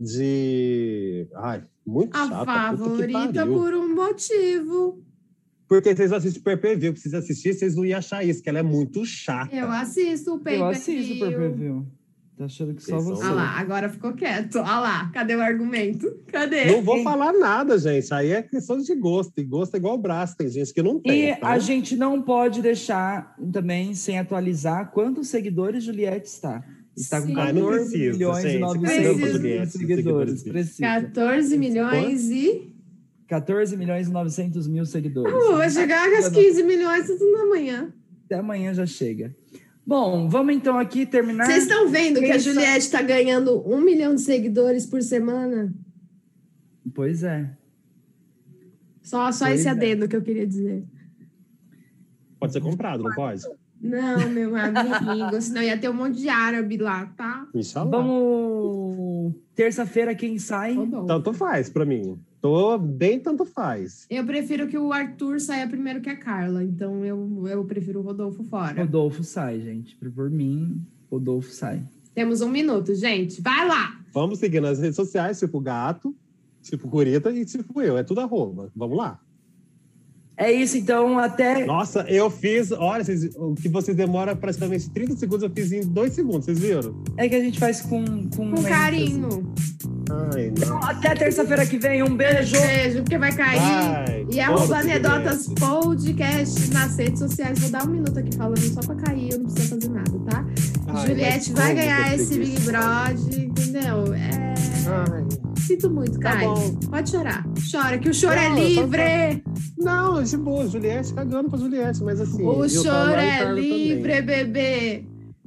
Speaker 2: De. Ai, muito
Speaker 1: A
Speaker 2: chata. que
Speaker 1: favorita por um motivo.
Speaker 2: Porque vocês assistem PPV, precisa assistir, vocês não iam achar isso, que ela é muito chata.
Speaker 1: Eu assisto o pay
Speaker 3: Eu
Speaker 1: per
Speaker 3: assisto por
Speaker 1: view.
Speaker 3: preview. Tá achando que só você.
Speaker 1: Ah lá, agora ficou quieto. Ah lá, cadê o argumento? Cadê?
Speaker 2: Não vou falar nada, gente. Aí é questão de gosto. E gosto é igual braço, tem gente que não tem.
Speaker 3: E
Speaker 2: então-
Speaker 3: a gente não pode deixar também sem atualizar quantos seguidores Juliette está. Está com
Speaker 1: Sim.
Speaker 3: 14
Speaker 2: Ah, precisa,
Speaker 3: milhões
Speaker 2: gente.
Speaker 3: e 900
Speaker 1: Precisa.
Speaker 3: mil
Speaker 2: Juliette,
Speaker 3: seguidores.
Speaker 2: seguidores.
Speaker 3: Precisa.
Speaker 1: 14 milhões e.
Speaker 3: 14 milhões e 900 mil seguidores.
Speaker 1: Uh, vai chegar às 15 milhões tudo na manhã.
Speaker 3: Até amanhã já chega. Bom, vamos então aqui terminar.
Speaker 1: Vocês estão vendo que a
Speaker 3: Quem
Speaker 1: Juliette está ganhando um milhão de seguidores por semana?
Speaker 3: Pois é.
Speaker 1: Só, só
Speaker 3: Pois
Speaker 1: esse
Speaker 3: é.
Speaker 1: adendo que eu queria dizer.
Speaker 2: Pode ser comprado, não pode?
Speaker 1: Não, meu amigo, senão ia ter um monte de árabe lá, tá?
Speaker 2: Inshallah.
Speaker 3: Vamos. Terça-feira, quem sai?
Speaker 1: Rodolfo.
Speaker 2: Tanto faz pra mim. Tô bem tanto faz.
Speaker 1: Eu prefiro que o Arthur saia primeiro que a Carla, então eu, eu prefiro o Rodolfo fora.
Speaker 3: Rodolfo sai, gente. Por mim, Rodolfo sai.
Speaker 1: Temos um minuto, gente. Vai lá!
Speaker 2: Vamos seguir nas redes sociais, tipo gato, tipo curita e tipo eu. É tudo arroba. Vamos lá.
Speaker 3: É isso, então, até.
Speaker 2: Nossa, eu fiz. Olha, vocês- o que vocês demoram praticamente 30 segundos, eu fiz em dois segundos, vocês viram?
Speaker 3: É que a gente faz com. Com,
Speaker 1: Com carinho.
Speaker 2: Ai, não.
Speaker 3: Até terça-feira que vem. Um beijo.
Speaker 1: Beijo, porque vai cair.
Speaker 2: Vai.
Speaker 1: E arroba
Speaker 2: Foda-se,
Speaker 1: anedotas podcast nas redes sociais. Vou dar um minuto aqui falando só pra cair, eu não preciso fazer nada, tá?
Speaker 2: Ai,
Speaker 1: Juliette
Speaker 2: mas
Speaker 1: vai ganhar esse Big. Brother, entendeu? É...
Speaker 2: Ai.
Speaker 1: Sinto muito,
Speaker 2: Tá
Speaker 1: Caio. Pode chorar. Chora, que o choro é
Speaker 2: Não, tô-
Speaker 1: livre.
Speaker 2: Não, de boa, Juliette cagando pra Juliette, mas assim.
Speaker 1: O choro é
Speaker 2: Carla também.
Speaker 1: livre, bebê.